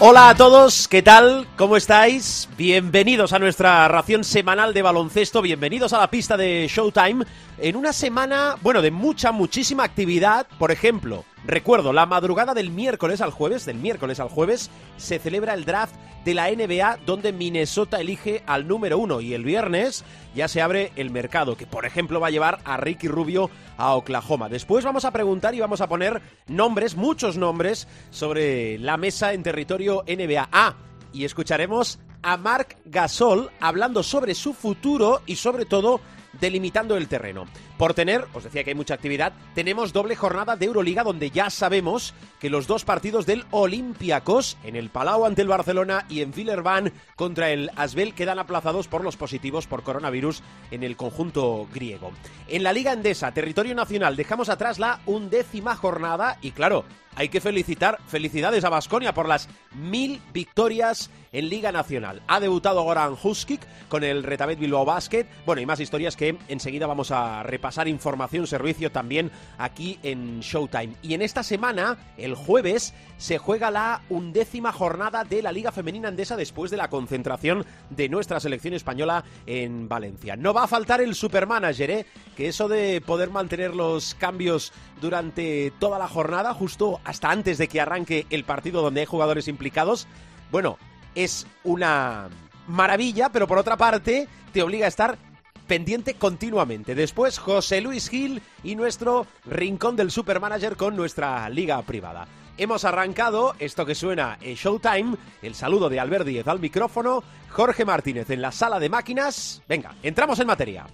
Hola a todos, ¿qué tal? ¿Cómo estáis? Bienvenidos a nuestra ración semanal de baloncesto, bienvenidos a la pista de Showtime en una semana, bueno, de mucha, muchísima actividad. Por ejemplo, recuerdo, la madrugada del miércoles al jueves, del miércoles al jueves, se celebra el draft de la NBA donde Minnesota elige al número uno y el viernes ya se abre el mercado, que por ejemplo va a llevar a Ricky Rubio a Oklahoma. Después vamos a preguntar y vamos a poner nombres, muchos nombres, sobre la mesa en territorio NBA. Ah, y escucharemos a Marc Gasol hablando sobre su futuro y sobre todo delimitando el terreno. Por tener, os decía que hay mucha actividad, tenemos doble jornada de Euroliga donde ya sabemos que los dos partidos del Olympiacos en el Palau ante el Barcelona y en Villerban contra el Asbel quedan aplazados por los positivos por coronavirus en el conjunto griego. En la Liga Endesa, territorio nacional, dejamos atrás la undécima jornada y claro, hay que felicitar, felicidades a Basconia por las mil victorias en Liga Nacional. Ha debutado Goran Huskic con el Retabet Bilbao Basket. Bueno, y más historias que enseguida vamos a repasar información, servicio también aquí en Showtime. Y en esta semana, el jueves, se juega la undécima jornada de la Liga Femenina Andesa después de la concentración de nuestra selección española en Valencia. No va a faltar el supermanager, ¿eh? que eso de poder mantener los cambios durante toda la jornada, justo hasta antes de que arranque el partido donde hay jugadores implicados, bueno, es una maravilla, pero por otra parte te obliga a estar pendiente continuamente. Después José Luis Gil y nuestro rincón del supermanager con nuestra liga privada. Hemos arrancado esto que suena en Showtime, el saludo de Albert Díez al micrófono, Jorge Martínez en la sala de máquinas. Venga, entramos en materia.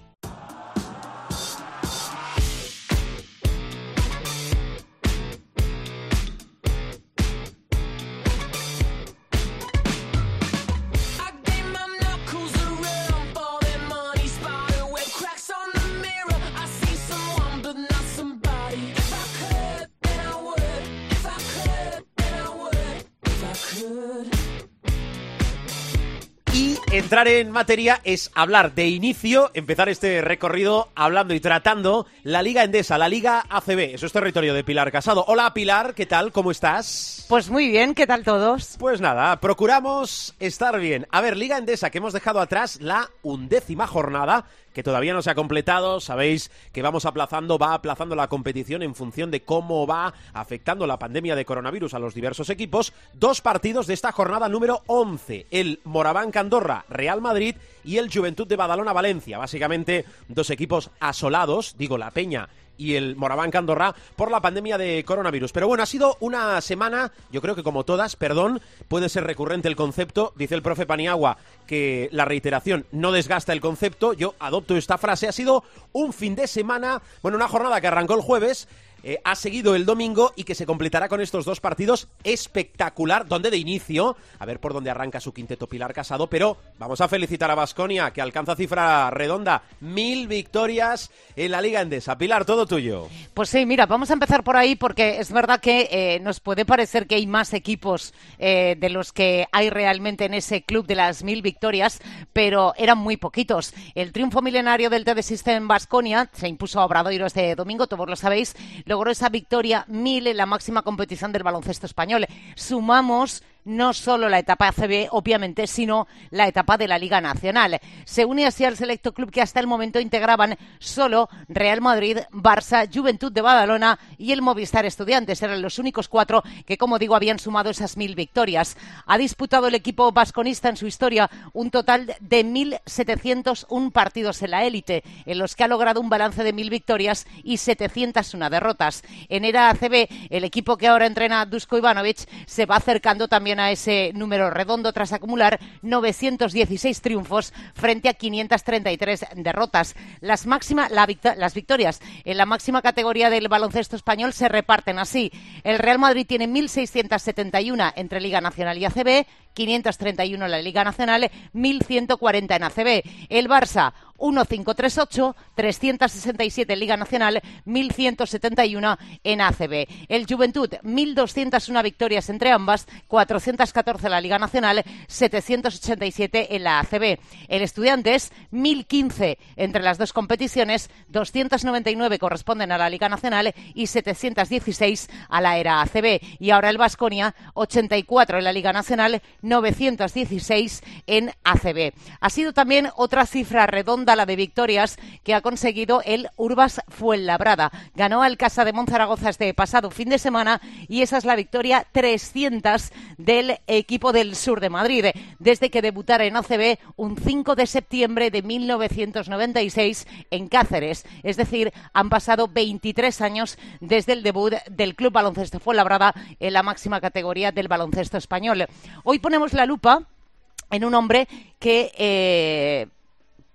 Entrar en materia es hablar de inicio, empezar este recorrido hablando y tratando la Liga Endesa, la Liga ACB. Eso es territorio de Pilar Casado. Hola Pilar, ¿qué tal? ¿Cómo estás? Pues muy bien, ¿qué tal todos? Pues nada, procuramos estar bien. A ver, Liga Endesa, que hemos dejado atrás la undécima jornada que todavía no se ha completado. Sabéis que vamos aplazando, va aplazando la competición en función de cómo va afectando la pandemia de coronavirus a los diversos equipos. Dos partidos de esta jornada número 11. El Moraván Candorra, Real Madrid y el Juventud de Badalona Valencia. Básicamente dos equipos asolados, digo la Peña y el Moraván Candorra por la pandemia de coronavirus. Pero bueno, ha sido una semana, yo creo que como todas, perdón, puede ser recurrente el concepto, dice el profe Paniagua que la reiteración no desgasta el concepto, yo adopto esta frase, ha sido un fin de semana, bueno, una jornada que arrancó el jueves, eh, ha seguido el domingo y que se completará con estos dos partidos espectacular, donde de inicio, a ver por dónde arranca su quinteto Pilar Casado, pero vamos a felicitar a Basconia, que alcanza cifra redonda, mil victorias en la Liga Endesa. Pilar, todo tuyo. Pues sí, mira, vamos a empezar por ahí porque es verdad que eh, nos puede parecer que hay más equipos eh, de los que hay realmente en ese club de las mil victorias, pero eran muy poquitos. El triunfo milenario del TD System Basconia se impuso a Obradoiro este domingo, todos lo sabéis logró esa victoria mil en la máxima competición del baloncesto español. Sumamos no solo la etapa ACB, obviamente, sino la etapa de la Liga Nacional. Se une así al selecto club que hasta el momento integraban solo Real Madrid, Barça, Juventud de Badalona y el Movistar Estudiantes. Eran los únicos cuatro que, como digo, habían sumado esas mil victorias. Ha disputado el equipo vasconista en su historia un total de 1.701 partidos en la élite, en los que ha logrado un balance de mil victorias y 701 derrotas. En era ACB, el equipo que ahora entrena Dusko Ivanovic se va acercando también a ese número redondo tras acumular 916 triunfos frente a 533 derrotas. Las, máxima, las victorias en la máxima categoría del baloncesto español se reparten así. El Real Madrid tiene 1.671 entre Liga Nacional y ACB, 531 en la Liga Nacional, 1.140 en ACB. El Barça, 1.538, 367 en Liga Nacional, 1.171 en ACB. El Juventud, 1.201 victorias entre ambas, 414 en la Liga Nacional, 787 en la ACB. El Estudiantes, 1.015 entre las dos competiciones, 299 corresponden a la Liga Nacional y 716 a la era ACB. Y ahora el Vasconia, 84 en la Liga Nacional, 916 en ACB. Ha sido también otra cifra redonda la de victorias que ha conseguido el Urbas Fuenlabrada. Ganó al Casa de Monzaragoza este pasado fin de semana y esa es la victoria 300 del equipo del sur de Madrid. Desde que debutara en ACB un 5 de septiembre de 1996 en Cáceres. Es decir, han pasado 23 años desde el debut del Club Baloncesto Fuenlabrada en la máxima categoría del baloncesto español. Hoy ponemos la lupa en un hombre que, eh,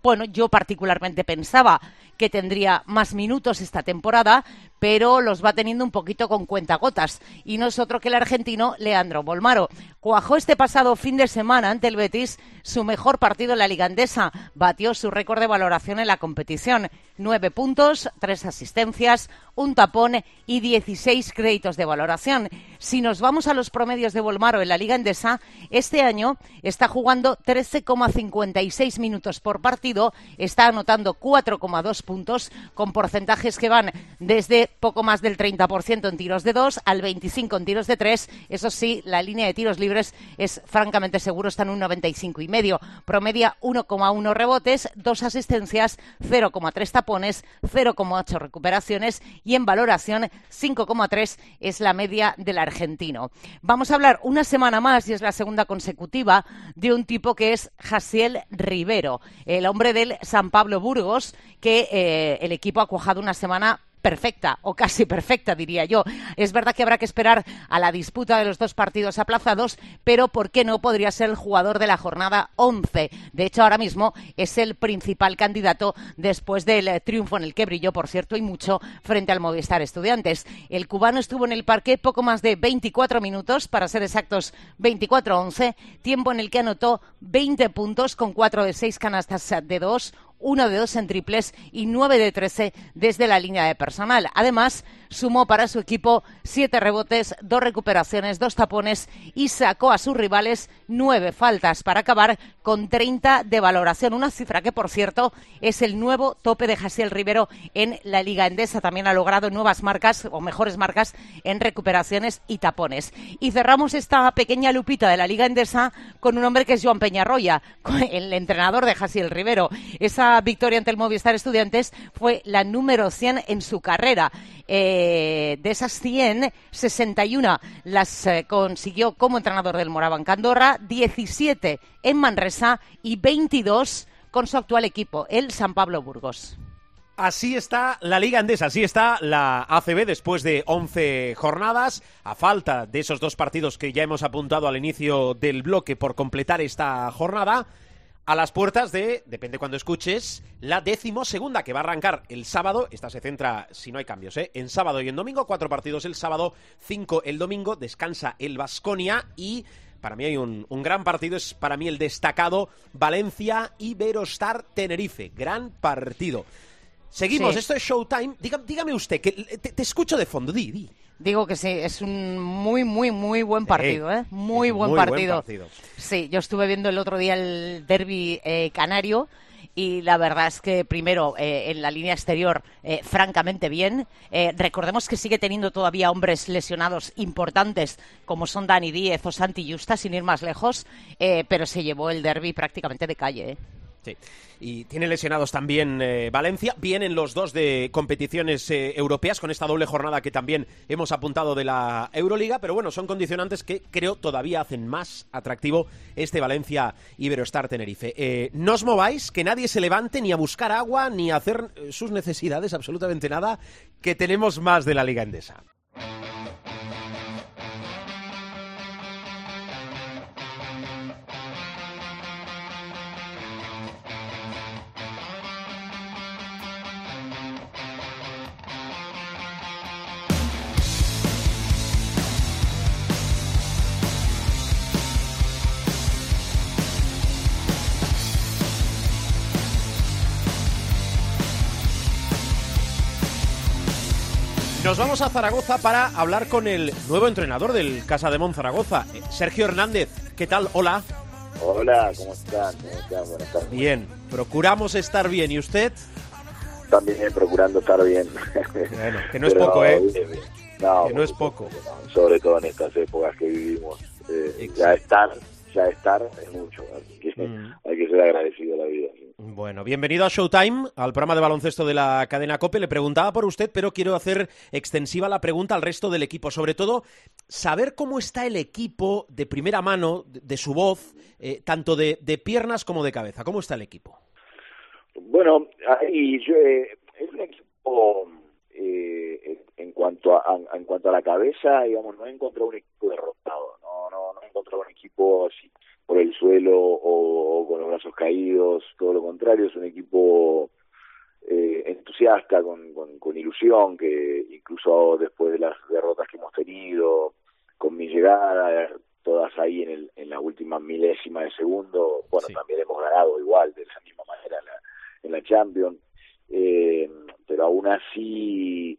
bueno, yo particularmente pensaba que tendría más minutos esta temporada, pero los va teniendo un poquito con cuentagotas. Y no es otro que el argentino Leandro Bolmaro. Cuajó este pasado fin de semana ante el Betis su mejor partido en la Liga Andesa. Batió su récord de valoración en la competición. Nueve puntos, tres asistencias, un tapón y 16 créditos de valoración. Si nos vamos a los promedios de Bolmaro en la Liga Endesa, este año está jugando 13,56 minutos por partido, está anotando 4,2 puntos, con porcentajes que van desde poco más del 30% en tiros de 2 al 25 en tiros de 3. Eso sí, la línea de tiros libres es francamente seguro, está en un 95 y medio. Promedia 1,1 rebotes, 2 asistencias, 0,3 tapones, 0,8 recuperaciones y en valoración 5,3 es la media del argentino. Vamos a hablar una semana más, y es la segunda consecutiva, de un tipo que es Jasiel Rivero, el hombre del San Pablo Burgos, que eh, el equipo ha cuajado una semana perfecta o casi perfecta, diría yo. Es verdad que habrá que esperar a la disputa de los dos partidos aplazados, pero ¿por qué no podría ser el jugador de la jornada 11? De hecho, ahora mismo es el principal candidato después del eh, triunfo en el que brilló, por cierto, y mucho frente al Movistar Estudiantes. El cubano estuvo en el parque poco más de 24 minutos, para ser exactos 24-11, tiempo en el que anotó 20 puntos con 4 de 6 canastas de 2, uno de dos en triples y nueve de trece desde la línea de personal. Además, sumó para su equipo siete rebotes, dos recuperaciones, dos tapones y sacó a sus rivales nueve faltas para acabar con 30 de valoración. Una cifra que, por cierto, es el nuevo tope de Jasiel Rivero en la Liga Endesa. También ha logrado nuevas marcas o mejores marcas en recuperaciones y tapones. Y cerramos esta pequeña lupita de la Liga Endesa con un hombre que es Joan Peñarroya, el entrenador de Jasiel Rivero. Esa victoria ante el Movistar Estudiantes fue la número 100 en su carrera. Eh, de esas 100, 61 las eh, consiguió como entrenador del Moraban Candorra, 17 en Manresa y 22 con su actual equipo, el San Pablo Burgos. Así está la Liga Andesa, así está la ACB después de 11 jornadas, a falta de esos dos partidos que ya hemos apuntado al inicio del bloque por completar esta jornada a las puertas de, depende cuando escuches, la décimo segunda que va a arrancar el sábado. Esta se centra, si no hay cambios, ¿eh? en sábado y en domingo. Cuatro partidos el sábado, cinco el domingo. Descansa el Vasconia y para mí hay un, gran partido, es para mí el destacado Valencia Iberostar Tenerife. Gran partido. Seguimos, esto es Showtime. Dígame, usted, que te, escucho de fondo, di, di. Digo que sí, es un muy, muy, muy buen partido, ¿eh? Muy, buen, partido. Sí, yo estuve viendo el otro día el derby eh, canario y la verdad es que primero eh, en la línea exterior eh, francamente bien. recordemos que sigue teniendo todavía hombres lesionados importantes como son Dani Díez o Santi Justa, sin ir más lejos, pero se llevó el derby prácticamente de calle. Sí. Y tiene lesionados también eh, Valencia. Vienen los dos de competiciones eh, europeas con esta doble jornada que también hemos apuntado de la Euroliga. Pero bueno, son condicionantes que creo todavía hacen más atractivo este Valencia Iberostar Tenerife. Eh, no os mováis, que nadie se levante ni a buscar agua ni a hacer sus necesidades, absolutamente nada, que tenemos más de la Liga Endesa. Nos vamos a Zaragoza para hablar con el nuevo entrenador del Casa de Mon Zaragoza, eh, Sergio Hernández. ¿Qué tal? Hola. Hola, ¿cómo están? ¿Cómo están? Buenas tardes. Bien, procuramos estar bien. ¿Y usted? También procurando estar bien. Bueno, que no es poco, ¿eh? Bien, bien. No, Que no es poco. no, sobre todo en estas épocas que vivimos. Eh, ya estar, ya estar es mucho. Así que Mm. hay que ser agradecido a la vida. sí. Bueno, bienvenido a Showtime, al programa de baloncesto de la cadena COPE. Le preguntaba por usted, pero quiero hacer extensiva la pregunta al resto del equipo. Sobre todo, saber cómo está el equipo de primera mano, de, su voz, eh, tanto de, piernas como de cabeza. ¿Cómo está el equipo? Bueno, yo, eh, es un equipo eh, en cuanto a en cuanto a la cabeza, digamos, no he encontrado un equipo derrotado, no no he encontrado un equipo así por el suelo o, o con los brazos caídos, todo lo contrario, es un equipo eh, entusiasta, con, con, con ilusión, que incluso después de las derrotas que hemos tenido, con mi llegada, todas ahí en, el, en la última milésima de segundo, bueno, Sí. también hemos ganado igual, de la misma manera en la, en la Champions, eh, pero aún así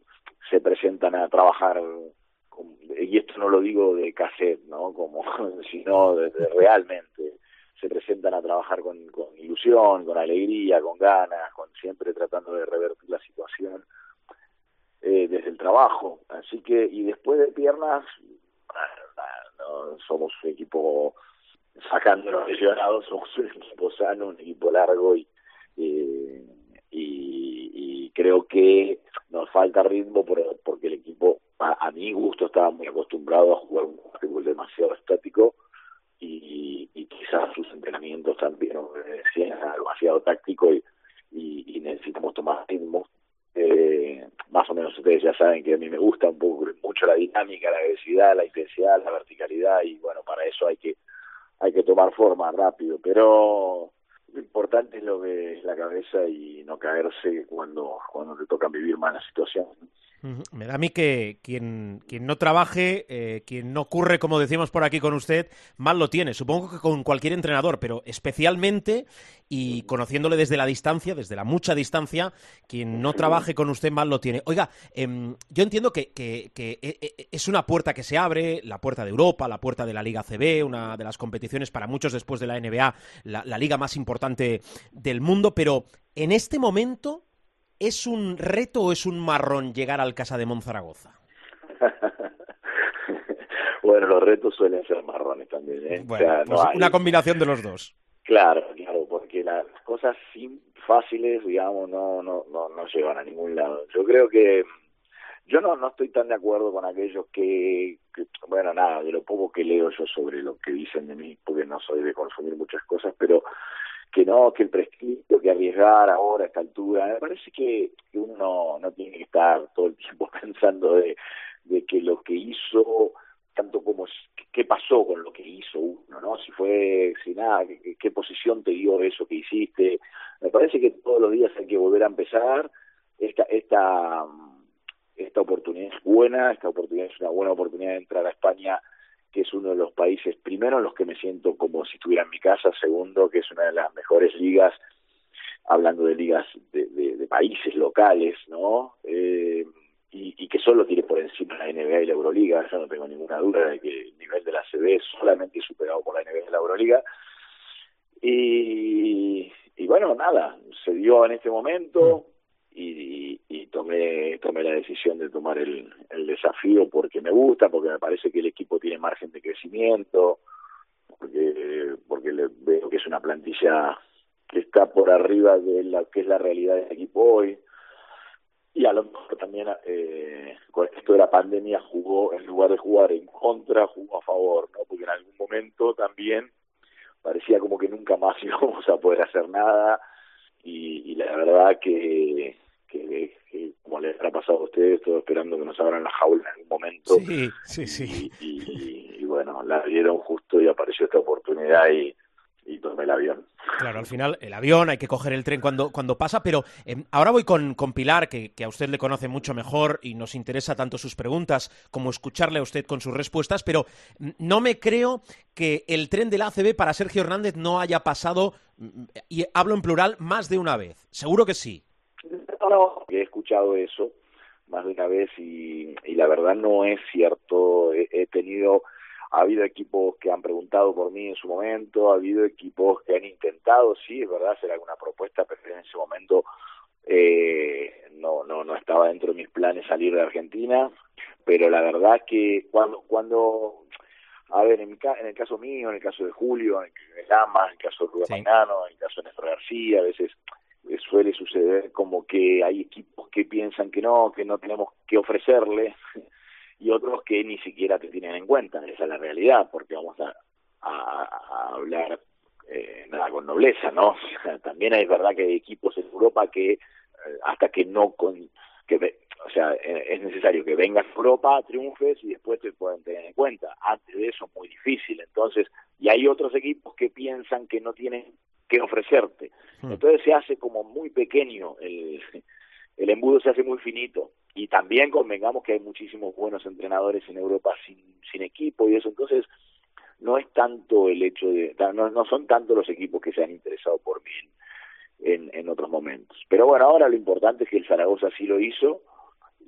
se presentan a trabajar, y esto no lo digo de cassette, ¿no? Como, sino de, realmente, se presentan a trabajar con, ilusión, con alegría, con ganas, con siempre tratando de revertir la situación eh, desde el trabajo. Así que, y después de piernas, no, somos un equipo, sacando los lesionados, somos un equipo sano, un equipo largo y, eh, y creo que nos falta ritmo por- porque el equipo, a, mi gusto, estaba muy acostumbrado a jugar un fútbol demasiado estático y, y quizás sus entrenamientos también eh, sean demasiado táctico y, y, y necesitamos tomar ritmo. Eh, más o menos ustedes ya saben que a mí me gusta un poco mucho la dinámica, la agresividad, la intensidad, la verticalidad y bueno, para eso hay que hay que tomar forma rápido, pero lo importante es lo que es la cabeza y no caerse cuando cuando te tocan vivir malas situaciones. Me da a mí que quien, quien no trabaje, eh, quien no curre, como decimos por aquí con usted, mal lo tiene. Supongo que con cualquier entrenador, pero especialmente, y conociéndole desde la distancia, desde la mucha distancia, quien no trabaje con usted mal lo tiene. Oiga, em, yo entiendo que, que- que e- e- es una puerta que se abre, la puerta de Europa, la puerta de la Liga CB, una de las competiciones para muchos después de la NBA, la, la liga más importante del mundo, pero en este momento... ¿Es un reto o es un marrón llegar al Casa de Monzaragoza? bueno, los retos suelen ser marrones también. ¿eh? Bueno, O sea, pues no hay- una combinación de los dos. Claro, claro, porque las cosas fáciles, digamos, no, no, no, no llevan a ningún lado. Yo creo que yo no, no estoy tan de acuerdo con aquellos que, que, bueno, nada, de lo poco que leo yo sobre lo que dicen de mí, porque no soy de consumir muchas cosas, pero que no, que el prestigio, que arriesgar ahora a esta altura, me parece que, uno no, tiene que estar todo el tiempo pensando de, de que lo que hizo tanto como qué pasó con lo que hizo uno, ¿no? Si fue, si nada, qué, qué posición te dio eso que hiciste. Me parece que todos los días hay que volver a empezar. Esta, esta, mm, esta oportunidad es buena, esta oportunidad es una buena oportunidad de entrar a España, que es uno de los países, primero en los que me siento como si estuviera en mi casa, segundo, que es una de las mejores ligas, hablando de ligas de, de, de países locales, ¿no? Eh, y, y que solo tiene por encima la NBA y la Euroliga. Yo no tengo ninguna duda de que el nivel de la CB es solamente superado por la NBA y la Euroliga. Y, y bueno, nada, se dio en este momento y, y, tomé tomé la decisión de tomar el, el desafío porque me gusta, porque me parece que el equipo tiene margen de crecimiento, porque porque le veo que es una plantilla que está por arriba de la que es la realidad del equipo hoy. Y a lo mejor también eh, con esto de la pandemia jugó en lugar de jugar en contra jugó a favor no porque en algún momento también parecía como que nunca más íbamos a poder hacer nada y, y la verdad que, que, que como les habrá pasado a ustedes todo esperando que nos abran la jaula en algún momento Sí, sí, sí. y, y- y bueno la dieron justo y apareció esta oportunidad y, y tomé el avión Claro, al final el avión, hay que coger el tren cuando, cuando pasa, pero eh, ahora voy con, con Pilar, que, que a usted le conoce mucho mejor y nos interesa tanto sus preguntas como escucharle a usted con sus respuestas, pero mm, no me creo que el tren del ACB para Sergio Hernández no haya pasado, mm, y hablo en plural, más de una vez. Seguro que sí. No, no, he escuchado eso más de una vez y, y la verdad no es cierto. He, tenido, ha habido equipos que han preguntado por mí en su momento, ha habido equipos que han intentado, sí, es verdad, hacer alguna propuesta, pero en ese momento eh, no, no, no estaba dentro de mis planes salir de Argentina, pero la verdad que cuando, cuando a ver, en, en el caso mío, en el caso de Julio, en el Lama, en el caso de Rubén en el caso de Néstor García, a veces suele suceder como que hay equipos que piensan que no, que no tenemos que ofrecerle y otros que ni siquiera te tienen en cuenta. Esa es la realidad, porque vamos a, a, hablar eh, nada con nobleza, ¿no? También es verdad que hay equipos en Europa que eh, hasta que no con que o sea es necesario que vengas a Europa triunfes y después te pueden tener en cuenta antes de eso es muy difícil entonces y hay otros equipos que piensan que no tienen que ofrecerte. Hmm. Entonces se hace como muy pequeño, el, el embudo se hace muy finito. Y también convengamos que hay muchísimos buenos entrenadores en Europa sin, sin equipo y eso. Entonces no es tanto el hecho de, no, no son tanto los equipos que se han interesado por mí en, en, otros momentos. Pero bueno, ahora lo importante es que el Zaragoza sí lo hizo.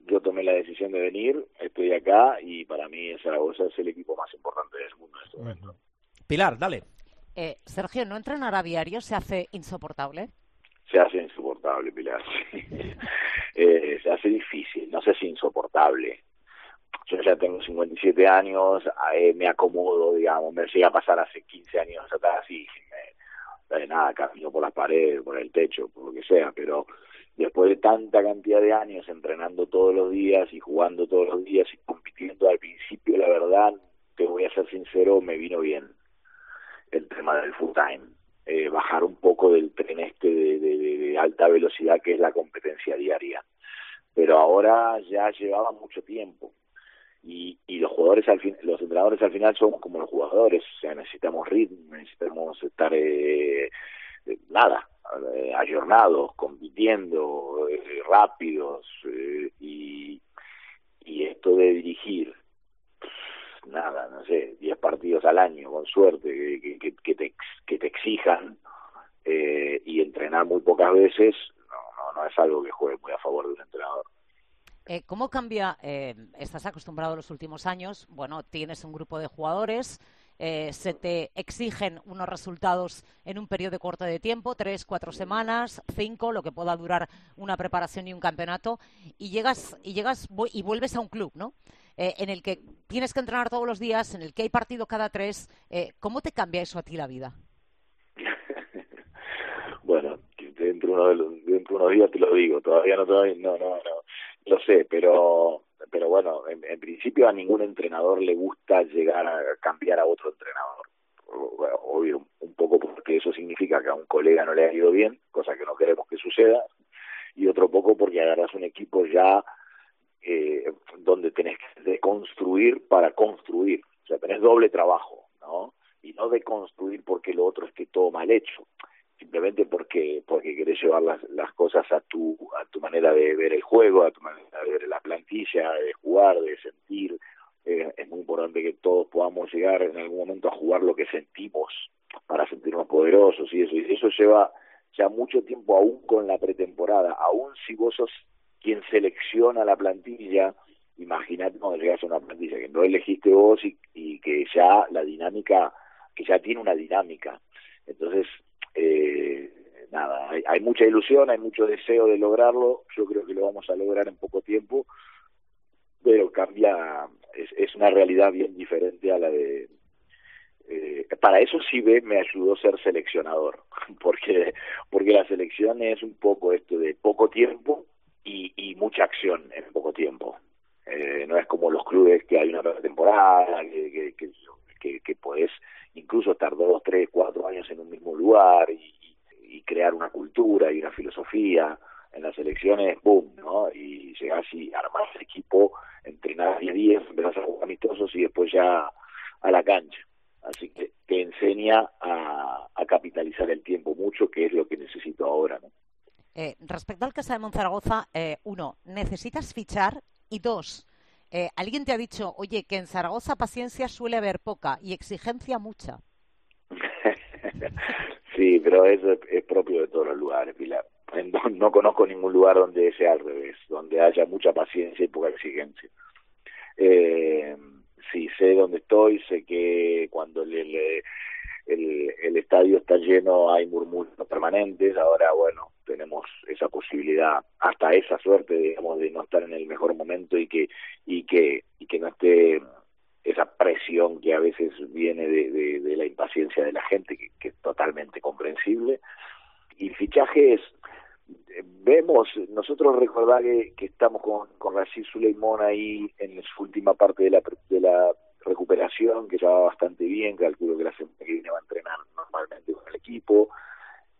Yo tomé la decisión de venir, estoy acá y para mí el Zaragoza es el equipo más importante del mundo en este momento. Pilar, dale. Eh, Sergio, ¿no entrenar a diario se hace insoportable? Se hace insoportable, Pilar. eh, se hace difícil, no sé si insoportable. Yo ya tengo 57 años, eh, me acomodo, digamos, me sigue a pasar hace 15 años atrás y me, de nada, camino por las paredes, por el techo, por lo que sea, pero después de tanta cantidad de años entrenando todos los días y jugando todos los días y compitiendo al principio, la verdad, te voy a ser sincero, me vino bien el tema del full time, eh, bajar un poco del tren este de, alta velocidad que es la competencia diaria. Pero ahora ya llevaba mucho tiempo y, y los jugadores al los entrenadores al final somos como los jugadores, o sea, necesitamos ritmo, necesitamos estar eh, eh nada, eh, ayornados, compitiendo, eh, rápidos y esto de dirigir nada, no sé, 10 partidos al año, con suerte, que, que, te, que te exijan eh, y entrenar muy pocas veces, no, no, no es algo que juegue muy a favor de un entrenador. Eh, ¿Cómo cambia? Eh, estás acostumbrado los últimos años, bueno, tienes un grupo de jugadores, eh, se te exigen unos resultados en un periodo corto de tiempo, tres, cuatro semanas, cinco, lo que pueda durar una preparación y un campeonato, y llegas y llegas y vuelves a un club, ¿no? Eh, en el que tienes que entrenar todos los días, en el que hay partido cada tres. Eh, ¿Cómo te cambia eso a ti la vida? bueno, dentro de, uno de unos días te lo digo, todavía no, todavía, no, no, no, lo sé, pero pero bueno, en, en, principio a ningún entrenador le gusta llegar a cambiar a otro entrenador. Obvio, un poco porque eso significa que a un colega no le ha ido bien, cosa que no queremos que suceda, y otro poco porque agarras un equipo ya eh, donde tenés que deconstruir para construir. O sea, tenés doble trabajo, ¿no? Y no deconstruir porque lo otro esté todo mal hecho, simplemente porque porque querés llevar las, las cosas a tu a tu manera de ver el juego, a tu manera de ver la plantilla, de jugar, de sentir. Eh, es muy importante que todos podamos llegar en algún momento a jugar lo que sentimos para sentirnos poderosos y eso. Y eso lleva ya mucho tiempo aún con la pretemporada, aún si vos sos quien selecciona la plantilla, imagínate cuando llegas a una plantilla que no elegiste vos y, que ya la dinámica, que ya tiene una dinámica. Entonces, eh, nada, hay, mucha ilusión, hay mucho deseo de lograrlo, yo creo que lo vamos a lograr en poco tiempo, pero cambia, es, es una realidad bien diferente a la de... Eh, para eso sí ve me ayudó ser seleccionador, porque porque la selección es un poco esto de poco tiempo, y, y mucha acción en poco tiempo. Eh, no es como los clubes que hay una temporada, que, que, podés incluso estar dos, tres, cuatro años en un mismo lugar y, crear una cultura y una filosofía. En las elecciones, boom, ¿no? Y llegás y armás el equipo, entrenás 10 días, empezás a jugar amistosos y después ya a la cancha. Así que te enseña a capitalizar el tiempo mucho, que es lo que necesito ahora, ¿no? Eh, respecto al Casa de Monzaragoza, eh, uno, necesitas fichar y dos, eh, alguien te ha dicho, oye, que en Zaragoza paciencia suele haber poca y exigencia mucha. sí, pero eso es, propio de todos los lugares, Pilar. no conozco ningún lugar donde sea al revés, donde haya mucha paciencia y poca exigencia. Eh, sí, sé dónde estoy, sé que cuando el, el, estadio está lleno hay murmullos permanentes, ahora bueno, tenemos esa posibilidad, hasta esa suerte, digamos, de no estar en el mejor momento y que, y que, y que no esté esa presión que a veces viene de, de, la impaciencia de la gente, que, que es totalmente comprensible. Y el fichaje es, vemos, nosotros recordar que, que estamos con, con Rashid Suleimón ahí en su última parte de la, de la recuperación, que ya va bastante bien, calculo que la semana que viene va a entrenar normalmente con el equipo,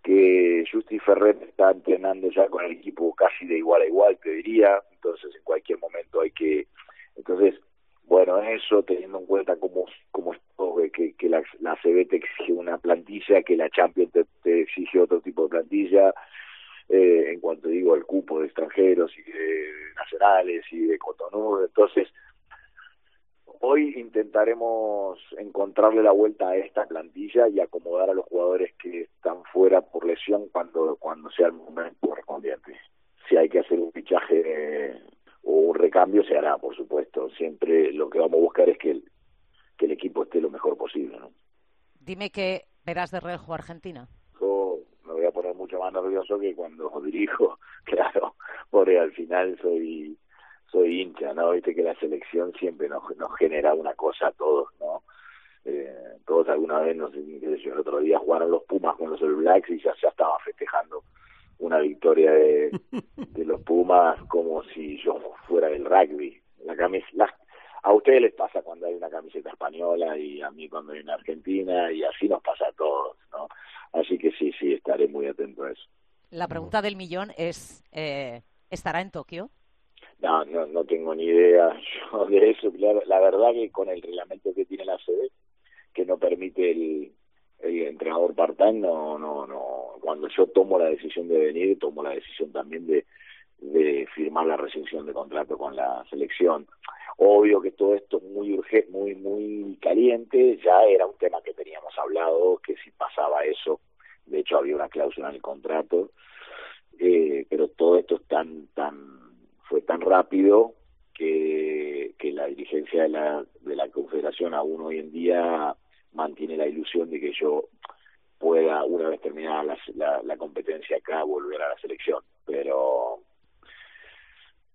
que Justi Ferret está entrenando ya con el equipo casi de igual a igual, te diría, entonces en cualquier momento hay que, entonces, bueno, eso teniendo en cuenta cómo, cómo que, que la, la CB te exige una plantilla, que la Champions te, exige otro tipo de plantilla, eh, en cuanto digo el cupo de extranjeros y de nacionales y de Cotonou, entonces hoy intentaremos encontrarle la vuelta a esta plantilla y acomodar a los jugadores que están fuera por lesión cuando cuando sea el momento correspondiente. Si hay que hacer un fichaje o un recambio se hará, por supuesto. Siempre lo que vamos a buscar es que el, que el equipo esté lo mejor posible. ¿no? Dime que verás de rejo Argentina mucho más nervioso que cuando dirijo, claro, porque al final soy soy hincha, ¿no? Viste que la selección siempre nos, nos genera una cosa a todos, ¿no? Eh, todos alguna vez, no sé, el otro día jugaron los Pumas con los All Blacks y ya, ya estaba festejando una victoria de, de los Pumas como si yo fuera del rugby. La camisa, a ustedes les pasa cuando hay una camiseta española y a mí cuando hay una argentina y así nos pasa a todos, ¿no? Así que sí, sí, estaré muy atento a eso. La pregunta del millón es, eh, ¿estará en Tokio? No, no, no tengo ni idea yo de eso. La, verdad que con el reglamento que tiene la sede, que no permite el, entrenador part no, no, no. Cuando yo tomo la decisión de venir, tomo la decisión también de, firmar la rescisión de contrato con la selección. Obvio que todo esto es muy urgente, muy, muy caliente, ya era un tema que teníamos hablado, que si pasaba eso, de hecho había una cláusula en el contrato, eh, pero todo esto es tan, tan, fue tan rápido que, que la dirigencia de la, de la Confederación aún hoy en día mantiene la ilusión de que yo pueda, una vez terminada la, la, la competencia acá, volver a la selección. Pero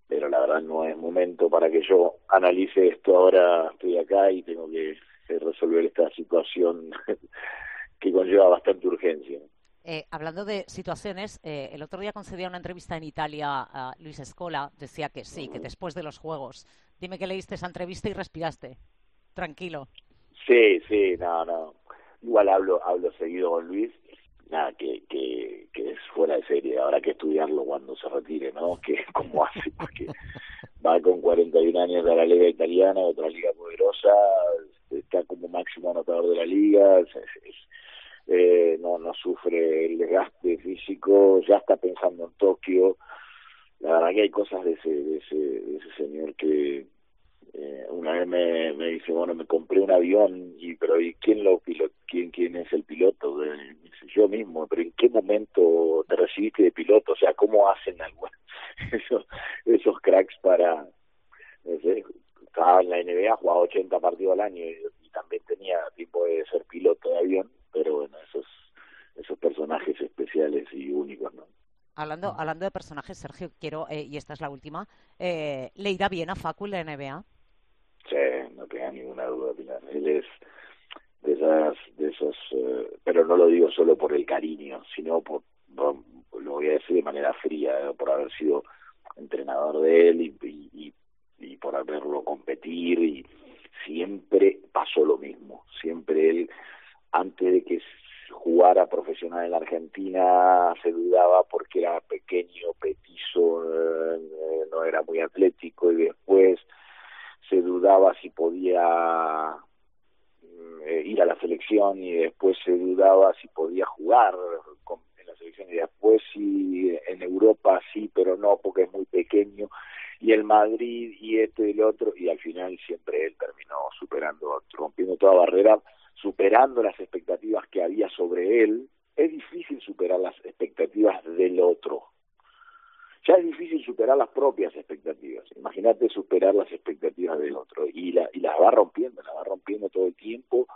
pero la verdad no es momento para que yo analice esto ahora estoy acá y tengo que, resolver esta situación que conlleva bastante urgencia. Eh, hablando de situaciones, eh, el otro día concedía una entrevista en Italia a Luis Escola, decía que sí, que después de los Juegos. Dime que leíste esa entrevista y respiraste. Tranquilo. Sí, sí, no, no. Igual hablo, hablo seguido con Luis nada, que, que, que es fuera de serie. Habrá que estudiarlo cuando se retire, ¿no? Que cómo hace, porque va con 41 años de la liga italiana, otra liga poderosa, está como máximo anotador de la liga, eh, no, no sufre el desgaste físico, ya está pensando en Tokio. La verdad que hay cosas de ese, de ese, de ese señor que, eh, una vez me, me dice, bueno, me compré un avión, y pero ¿y quién lo pilot quién quién es el piloto? dice, yo mismo, pero ¿en qué momento te recibiste de piloto? O sea, ¿cómo hacen esos, esos cracks para, estaba en la NBA, jugaba 80 partidos al año y, también tenía tiempo de ser piloto de avión, pero bueno, esos, esos personajes especiales y únicos, ¿no? Hablando, hablando de personajes, Sergio, quiero, eh, y esta es la última, eh, ¿le irá bien a Facu en la NBA? Sí, no tenga ninguna duda, Pilar. Él es de esas, de esos, eh, pero no lo digo solo por el cariño, sino por, lo voy a decir de manera fría, por haber sido entrenador de él y, y, y por haberlo competir y siempre pasó lo mismo, siempre él antes de que jugara profesional en la Argentina se dudaba porque era pequeño, petizo, eh, no era muy atlético y después se dudaba si podía eh, ir a la selección y después se dudaba si podía jugar en la selección y después si en Europa sí, pero no porque es muy pequeño y el Madrid y esto y el otro y al final siempre él terminó superando, rompiendo toda barrera, superando las expectativas que había sobre él. Es difícil superar las expectativas del otro, difícil superar las propias expectativas. Imagínate superar las expectativas del otro. Y, la, y las va rompiendo, las va rompiendo todo el tiempo.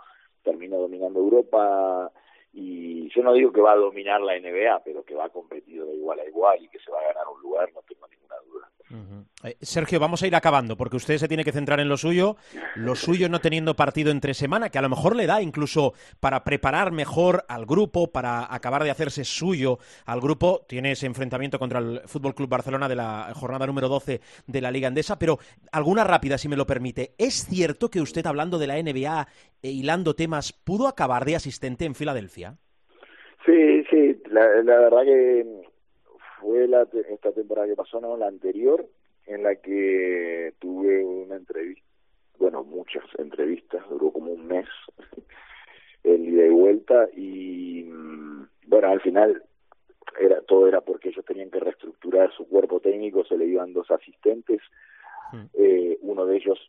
Termina dominando Europa y yo no digo que va a dominar la NBA, pero que va a competir de igual a igual y que se va a ganar un lugar, no tengo ninguna duda. Sergio, vamos a ir acabando, porque usted se tiene que centrar en lo suyo, lo suyo no teniendo partido entre semana, que a lo mejor le da incluso para preparar mejor al grupo, para acabar de hacerse suyo al grupo. Tiene ese enfrentamiento contra el Fútbol Club Barcelona de la jornada número 12 de la Liga Andesa, pero alguna rápida, si me lo permite. ¿Es cierto que usted, hablando de la NBA e hilando temas, pudo acabar de asistente en Filadelfia? Sí, sí, la, la verdad que fue la, esta temporada que pasó, no, la anterior, en la que tuve una entrevista, bueno, muchas entrevistas, duró como un mes el ida y vuelta y mm, bueno, al final era todo era porque ellos tenían que reestructurar su cuerpo técnico, se le iban dos asistentes, eh, uno de ellos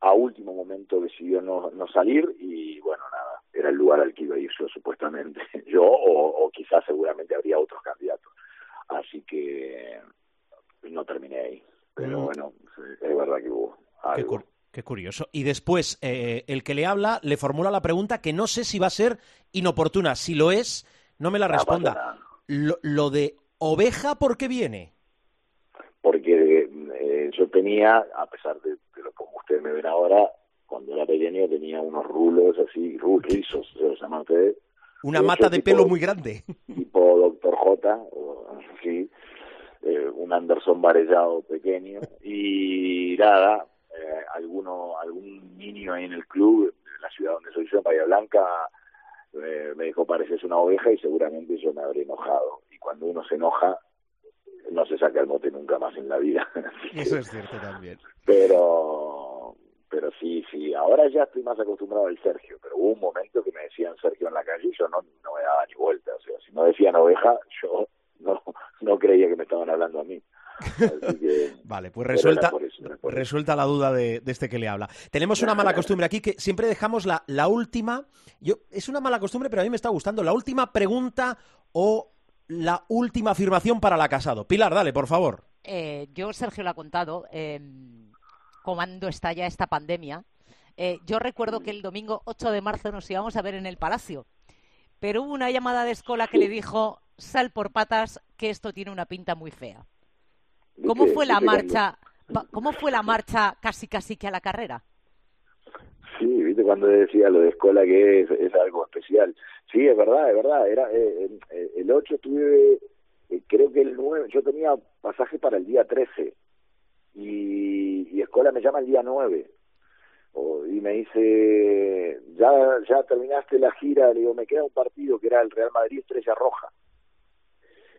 a último momento decidió no, no salir y bueno, nada, era el lugar al que iba a ir yo supuestamente, yo o, o quizás seguramente habría otros candidatos. Así que no terminé ahí. Pero mm. bueno, es verdad que hubo algo. Qué, curioso. Y después, eh, el que le habla le formula la pregunta que no sé si va a ser inoportuna. Si lo es, no me la responda. lo, de oveja, ¿por qué viene? Porque eh, yo tenía, a pesar de, lo como ustedes me ven ahora, cuando era pequeño tenía unos rulos así, rizos, se los llaman ustedes. Una mata de pelo muy grande. Tipo Doctor J, o, sí, eh, un Anderson varellado pequeño y nada, eh, alguno, algún niño ahí en el club, en la ciudad donde soy yo, en Bahía Blanca, eh, me dijo pareces una oveja y seguramente yo me habré enojado. Y cuando uno se enoja, no se saca el mote nunca más en la vida. Eso es cierto también. Pero, pero sí, sí, ahora ya estoy más acostumbrado al Sergio, pero hubo un momento que me decían Sergio en la calle y yo no, no me daba ni vuelta. O sea, si no decían oveja, yo no, no creía que me estaban hablando a mí. vale, pues resuelta, resuelta la duda de, este que le habla. Tenemos una mala costumbre aquí que siempre dejamos la, la última. Yo, es una mala costumbre, pero a mí me está gustando. La última pregunta o la última afirmación para la casado. Pilar, dale, por favor. Eh, yo, Sergio, lo ha contado. Eh, comando está ya esta pandemia. Eh, yo recuerdo que el domingo 8 de marzo nos íbamos a ver en el Palacio. Pero hubo una llamada de escuela que le dijo sal por patas que esto tiene una pinta muy fea. ¿Cómo fue la marcha? ¿Cómo fue la marcha casi casi que a la carrera? Sí, viste cuando decía lo de escuela que es, algo especial. Sí, es verdad, es verdad. Era eh, eh, el 8 tuve, eh, creo que el 9, yo tenía pasaje para el día 13 y, y escuela me llama el día 9 y me dice, ya, ya terminaste la gira, le digo, me queda un partido que era el Real Madrid Estrella Roja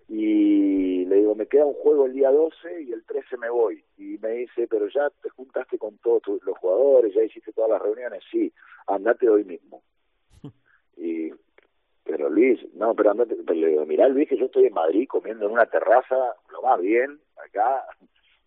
y le digo, me queda un juego el día 12 y el 13 me voy. Y me dice, pero ya te juntaste con todos los jugadores, ya hiciste todas las reuniones, sí, andate hoy mismo. y pero Luis, no, pero andate, pero le digo, mirá Luis que yo estoy en Madrid comiendo en una terraza, lo más bien, acá,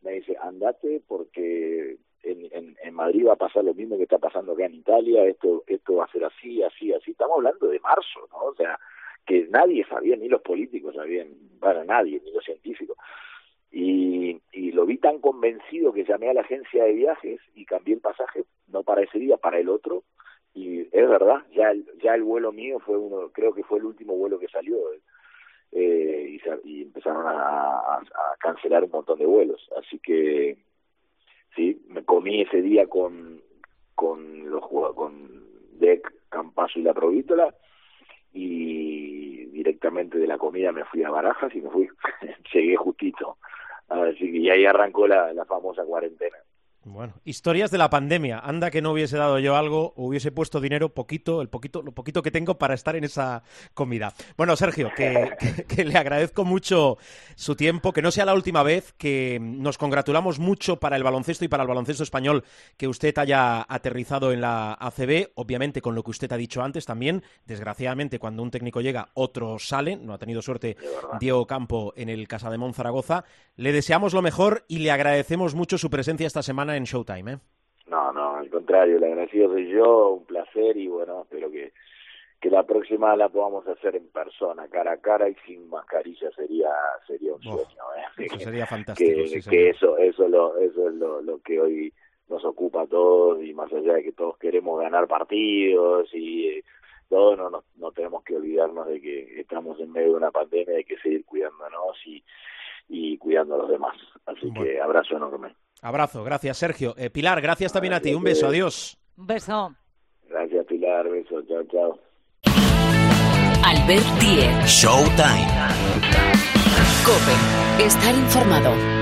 me dice, andate porque en, en, en, Madrid va a pasar lo mismo que está pasando acá en Italia, esto, esto va a ser así, así, así, estamos hablando de marzo, ¿no? O sea, que nadie sabía, ni los políticos sabían, para nadie, ni los científicos. Y, lo vi tan convencido que llamé a la agencia de viajes y cambié el pasaje, no para ese día, para el otro, y es verdad, ya el, ya el vuelo mío fue uno, creo que fue el último vuelo que salió, eh, y, empezaron a, a, cancelar un montón de vuelos, así que sí, me comí ese día con con los con Deck, Campaso y la Provítola, y directamente de la comida me fui a Barajas y me fui, llegué justito. Así que ahí arrancó la, la famosa cuarentena. Bueno, historias de la pandemia. Anda que no hubiese dado yo algo, hubiese puesto dinero poquito, el poquito, lo poquito que tengo para estar en esa comida. Bueno, Sergio, que, que, le agradezco mucho su tiempo, que no sea la última vez, que nos congratulamos mucho para el baloncesto y para el baloncesto español que usted haya aterrizado en la ACB, obviamente con lo que usted ha dicho antes también. Desgraciadamente, cuando un técnico llega, otros salen. No ha tenido suerte Diego Campo en el Casa de Zaragoza. Le deseamos lo mejor y le agradecemos mucho su presencia esta semana en Showtime, ¿eh? No, no, al contrario, el agradecido soy yo, un placer y bueno, espero que, que la próxima la podamos hacer en persona, cara a cara y sin mascarilla sería sería un sueño. ¿eh? Eso sería fantástico. Que, que eso eso lo eso es lo, lo que hoy nos ocupa a todos y más allá de que todos queremos ganar partidos y eh, todo, no, no, no tenemos que olvidarnos de que estamos en medio de una pandemia y hay que seguir cuidándonos y, y cuidando a los demás. Así que abrazo enorme. Abrazo, gracias Sergio. Eh, Pilar, gracias también a ti. Un beso, adiós. Un beso. Gracias Pilar, beso, chao, chao. Albert Diez. Showtime. Cope. Estar informado.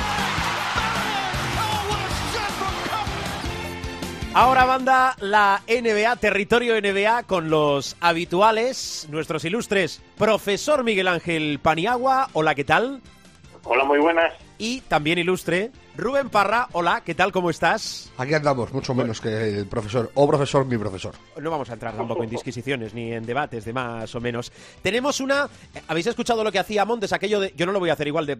Ahora manda la NBA, territorio NBA, con los habituales, nuestros ilustres, profesor Miguel Ángel Paniagua. Hola, ¿qué tal? Hola, muy buenas. Y también ilustre, Rubén Parra. Hola, ¿qué tal? ¿Cómo estás? Aquí andamos, mucho menos que el profesor. O profesor, mi profesor. No vamos a entrar tampoco en disquisiciones ni en debates de más o menos. Tenemos una. ¿Habéis escuchado lo que hacía Montes? Aquello de. Yo no lo voy a hacer igual de.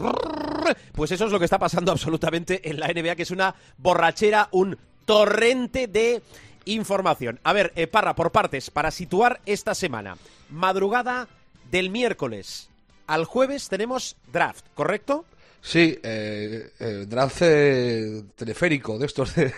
Pues eso es lo que está pasando absolutamente en la NBA, que es una borrachera, un torrente de información. A ver, eh, Parra, por partes, para situar esta semana. Madrugada del miércoles al jueves tenemos draft, ¿correcto? Sí, eh, eh, draft eh, teleférico de estos de,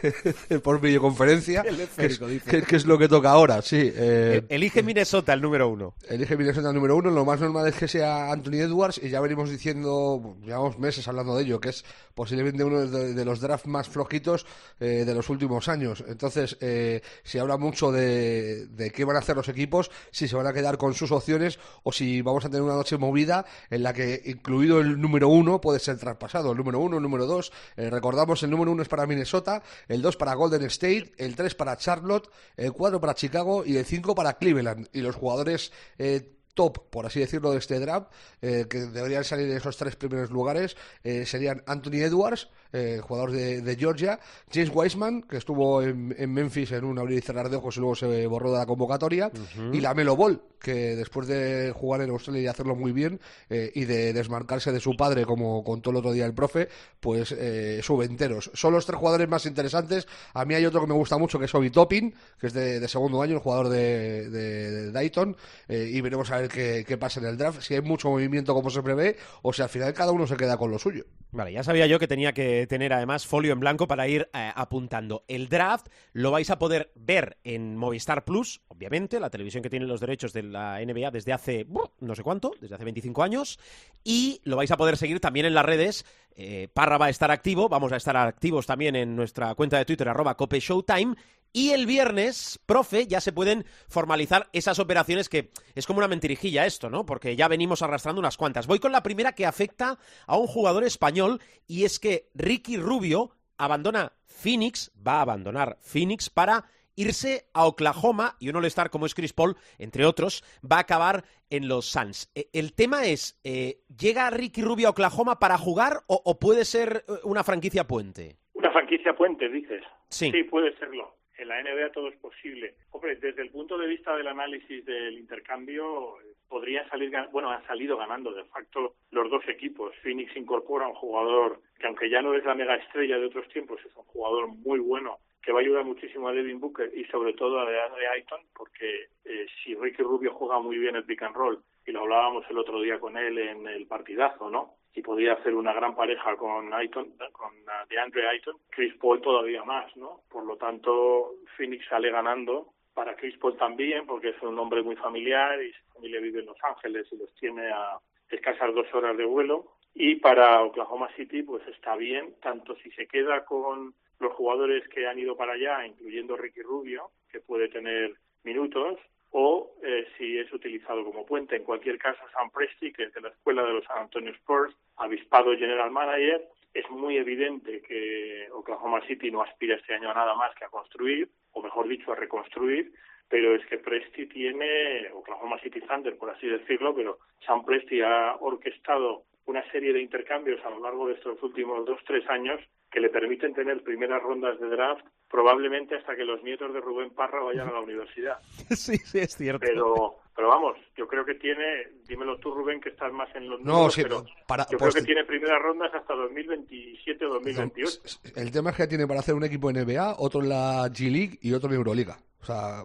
de por videoconferencia, que, es, dice. que- que es lo que toca ahora, sí. eh, Elige Minnesota el número uno. Elige Minnesota el número uno, lo más normal es que sea Anthony Edwards y ya venimos diciendo, llevamos meses hablando de ello, que es posiblemente uno de, de los drafts más flojitos eh, de los últimos años. Entonces, eh, se habla mucho de, de qué van a hacer los equipos, si se van a quedar con sus opciones o si vamos a tener una noche movida en la que incluido el número uno puede ser traspasado. El número uno, el número dos, eh, recordamos el número uno es para Minnesota, el dos para Golden State, el tres para Charlotte, el cuatro para Chicago y el cinco para Cleveland. Y los jugadores eh, top, por así decirlo, de este draft, eh, que deberían salir en esos tres primeros lugares, eh, serían Anthony Edwards, eh, jugador de, de Georgia, James Wiseman, que estuvo en, en Memphis en un abrir y cerrar de ojos y luego se borró de la convocatoria, y la Melo Ball, que después de jugar en Australia y hacerlo muy bien, eh, y de desmarcarse de su padre, como contó el otro día el profe, pues eh, subenteros. Son los tres jugadores más interesantes. A mí hay otro que me gusta mucho, que es Obi Toppin, que es de, de segundo año, el jugador de, de- de Dayton, eh, y veremos a ver qué, qué pasa en el draft, si hay mucho movimiento como se prevé, o si al final cada uno se queda con lo suyo. Vale, ya sabía yo que tenía que tener además folio en blanco para ir eh, apuntando. El draft lo vais a poder ver en Movistar Plus, obviamente, la televisión que tiene los derechos de la NBA desde hace no sé cuánto, desde hace 25 años, y lo vais a poder seguir también en las redes. Eh, Parra va a estar activo, vamos a estar activos también en nuestra cuenta de Twitter, arroba Cope Showtime. Y el viernes, profe, ya se pueden formalizar esas operaciones que es como una mentirijilla esto, ¿no? Porque ya venimos arrastrando unas cuantas. Voy con la primera que afecta a un jugador español y es que Ricky Rubio abandona Phoenix, va a abandonar Phoenix para irse a Oklahoma y un all-star como es Chris Paul, entre otros, va a acabar en los Suns. Eh, El tema es, eh, ¿llega Ricky Rubio a Oklahoma para jugar o, o puede ser eh, una franquicia puente? Una franquicia puente, dices. Sí. Sí, puede serlo. En la NBA todo es posible. Hombre, desde el punto de vista del análisis del intercambio, podría salir, bueno, han salido ganando de facto los dos equipos. Phoenix incorpora a un jugador que, aunque ya no es la mega estrella de otros tiempos, es un jugador muy bueno que va a ayudar muchísimo a Devin Booker y sobre todo a DeAndre Ayton, porque eh, si Ricky Rubio juega muy bien el pick and roll, y lo hablábamos el otro día con él en el partidazo, ¿no? Y podría hacer una gran pareja con Ayton, con uh, DeAndre Ayton, Chris Paul todavía más, ¿no? Por lo tanto, Phoenix sale ganando para Chris Paul también, porque es un hombre muy familiar y su familia vive en Los Ángeles y los tiene a escasas dos horas de vuelo. Y para Oklahoma City, pues está bien, tanto si se queda con los jugadores que han ido para allá, incluyendo Ricky Rubio, que puede tener minutos, o eh, si es utilizado como puente. En cualquier caso, Sam Presti, que es de la escuela de los San Antonio Spurs, avispado general manager, es muy evidente que Oklahoma City no aspira este año a nada más que a construir o mejor dicho, a reconstruir, pero es que Presti tiene, Oklahoma City Thunder, por así decirlo, pero Sam Presti ha orquestado una serie de intercambios a lo largo de estos últimos dos, tres años que le permiten tener primeras rondas de draft probablemente hasta que los nietos de Rubén Parra vayan a la universidad. Sí, sí, es cierto. Pero, pero vamos, yo creo que tiene, dímelo tú Rubén, que estás más en los No, números, sí, pero para- yo pues- creo que tiene primeras rondas hasta 2027 o 2028. El tema es que tiene para hacer un equipo en NBA, otro en la G League y otro en Euroliga. O sea,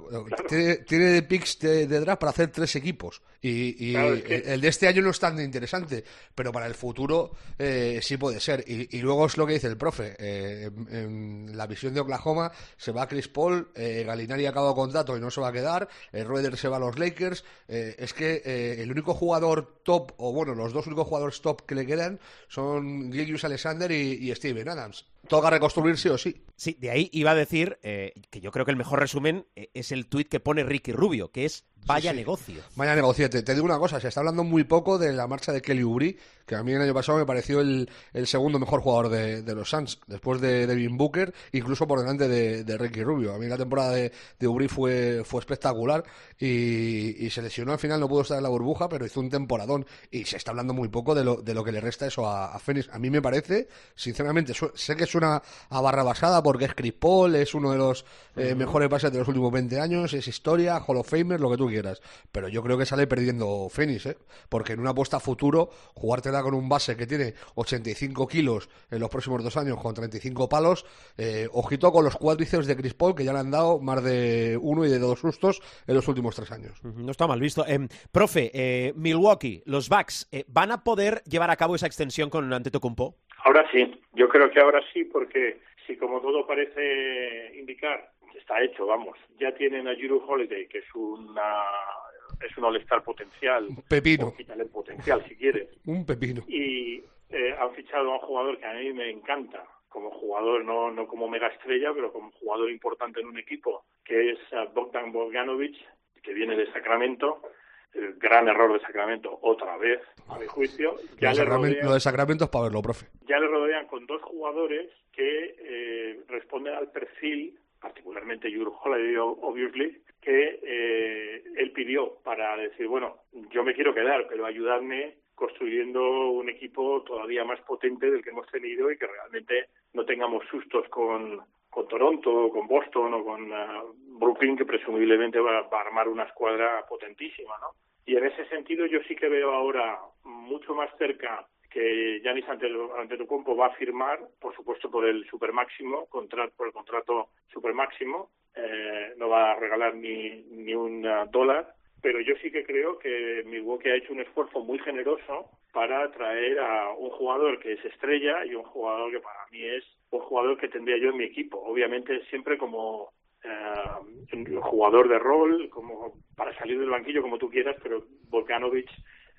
tiene, tiene picks de, de draft para hacer tres equipos. Y, y Claro, es que- el de este año no es tan interesante, pero para el futuro eh, sí puede ser. Y, y luego es lo que dice el profe. eh, en, en la visión de Oklahoma se va Chris Paul, eh, Galinari ha acabado contrato y no se va a quedar, eh, Roeder se va a los Lakers. eh, es que el único jugador top, o bueno, los dos únicos jugadores top que le quedan son Gilgius Alexander y, y Steven Adams. Toca reconstruir sí o sí. Sí, de ahí iba a decir eh, que yo creo que el mejor resumen eh, es el tuit que pone Ricky Rubio, que es vaya sí. negocio. Vaya negocio. Te, te digo una cosa, se está hablando muy poco de la marcha de Kelly Oubre, que a mí el año pasado me pareció el, el segundo mejor jugador de, de los Suns, después de Devin Booker, incluso por delante de, de Ricky Rubio. A mí la temporada de, de Oubre fue, fue espectacular y, y se lesionó al final, no pudo estar en la burbuja, pero hizo un temporadón y se está hablando muy poco de lo, de lo que le resta eso a, a Phoenix. A mí me parece, sinceramente, su- sé que suena a barra basada porque es Chris Paul, es uno de los eh, mejores bases de los últimos 20 años, es historia, Hall of Famer, lo que tú quieras. Pero yo creo que sale perdiendo Phoenix, ¿eh? porque en una apuesta a futuro, jugártela con un base que tiene 85 kilos en los próximos dos años con 35 palos, eh, ojito con los cuádriceps de Chris Paul que ya le han dado más de uno y de dos sustos en los últimos tres años. No está mal visto. Em, profe, eh, Milwaukee, los Bucks, eh, ¿van a poder llevar a cabo esa extensión con Antetokounmpo? Ahora sí, yo creo que ahora sí, porque si como todo parece indicar, está hecho, vamos, ya tienen a Juru Holiday, que es una es un all-star potencial, Pepino. o quítale el potencial si quieres, Un pepino. y eh, han fichado a un jugador que a mí me encanta como jugador, no, no como mega estrella, pero como jugador importante en un equipo, que es Bogdan Bogdanovic, que viene de Sacramento, el gran error de Sacramento otra vez, a mi juicio. Lo Ya de, le, Sacramento, rodean, lo de Sacramento es para verlo, profe. ya le rodean con dos jugadores que eh, responden al perfil, particularmente Jure Holiday, o- obviously, que eh, él pidió para decir, bueno, yo me quiero quedar, pero ayudarme construyendo un equipo todavía más potente del que hemos tenido y que realmente no tengamos sustos con, con Toronto, con Boston o con ah, Brooklyn, que presumiblemente va, va a armar una escuadra potentísima, ¿no? Y en ese sentido yo sí que veo ahora mucho más cerca que Giannis Antetokounmpo va a firmar, por supuesto por el supermáximo, contrato, por el contrato supermáximo, eh, no va a regalar ni, ni un ah, dólar, pero yo sí que creo que Milwaukee ha hecho un esfuerzo muy generoso para traer a un jugador que es estrella y un jugador que para mí es un jugador que tendría yo en mi equipo. Obviamente siempre como eh, jugador de rol, como para salir del banquillo como tú quieras, pero Volkanovich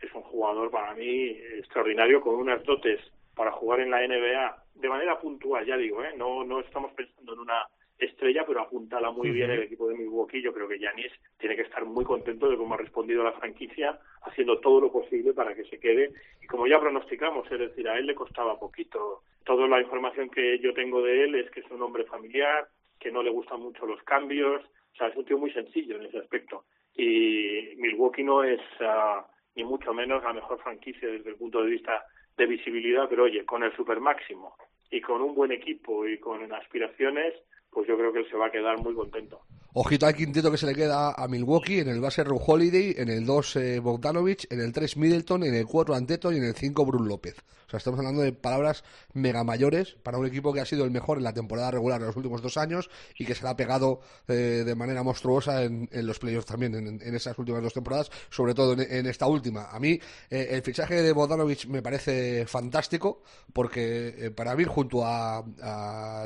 es un jugador para mí extraordinario con unas dotes para jugar en la NBA de manera puntual, ya digo, ¿eh? no no estamos pensando en una estrella, pero apuntala muy bien el equipo de Milwaukee. Yo creo que Yanis tiene que estar muy contento de cómo ha respondido la franquicia, haciendo todo lo posible para que se quede. Y como ya pronosticamos, es decir, a él le costaba poquito. Toda la información que yo tengo de él es que es un hombre familiar, que no le gustan mucho los cambios. O sea, es un tío muy sencillo en ese aspecto. Y Milwaukee no es ah, ni mucho menos la mejor franquicia desde el punto de vista de visibilidad, pero oye, con el super máximo y con un buen equipo y con aspiraciones, pues yo creo que él se va a quedar muy contento. Ojito al quinteto que se le queda a Milwaukee, en el base Ru Holiday, en el 2 eh, Bogdanovich, en el 3 Middleton, en el 4 Anteto y en el 5 Brun López. O sea, estamos hablando de palabras mega mayores para un equipo que ha sido el mejor en la temporada regular de los últimos dos años y que se le ha pegado eh, de manera monstruosa en, los playoffs también, en, en esas últimas dos temporadas, sobre todo en, esta última. A mí eh, el fichaje de Bogdanovich me parece fantástico porque eh, para mí, junto a,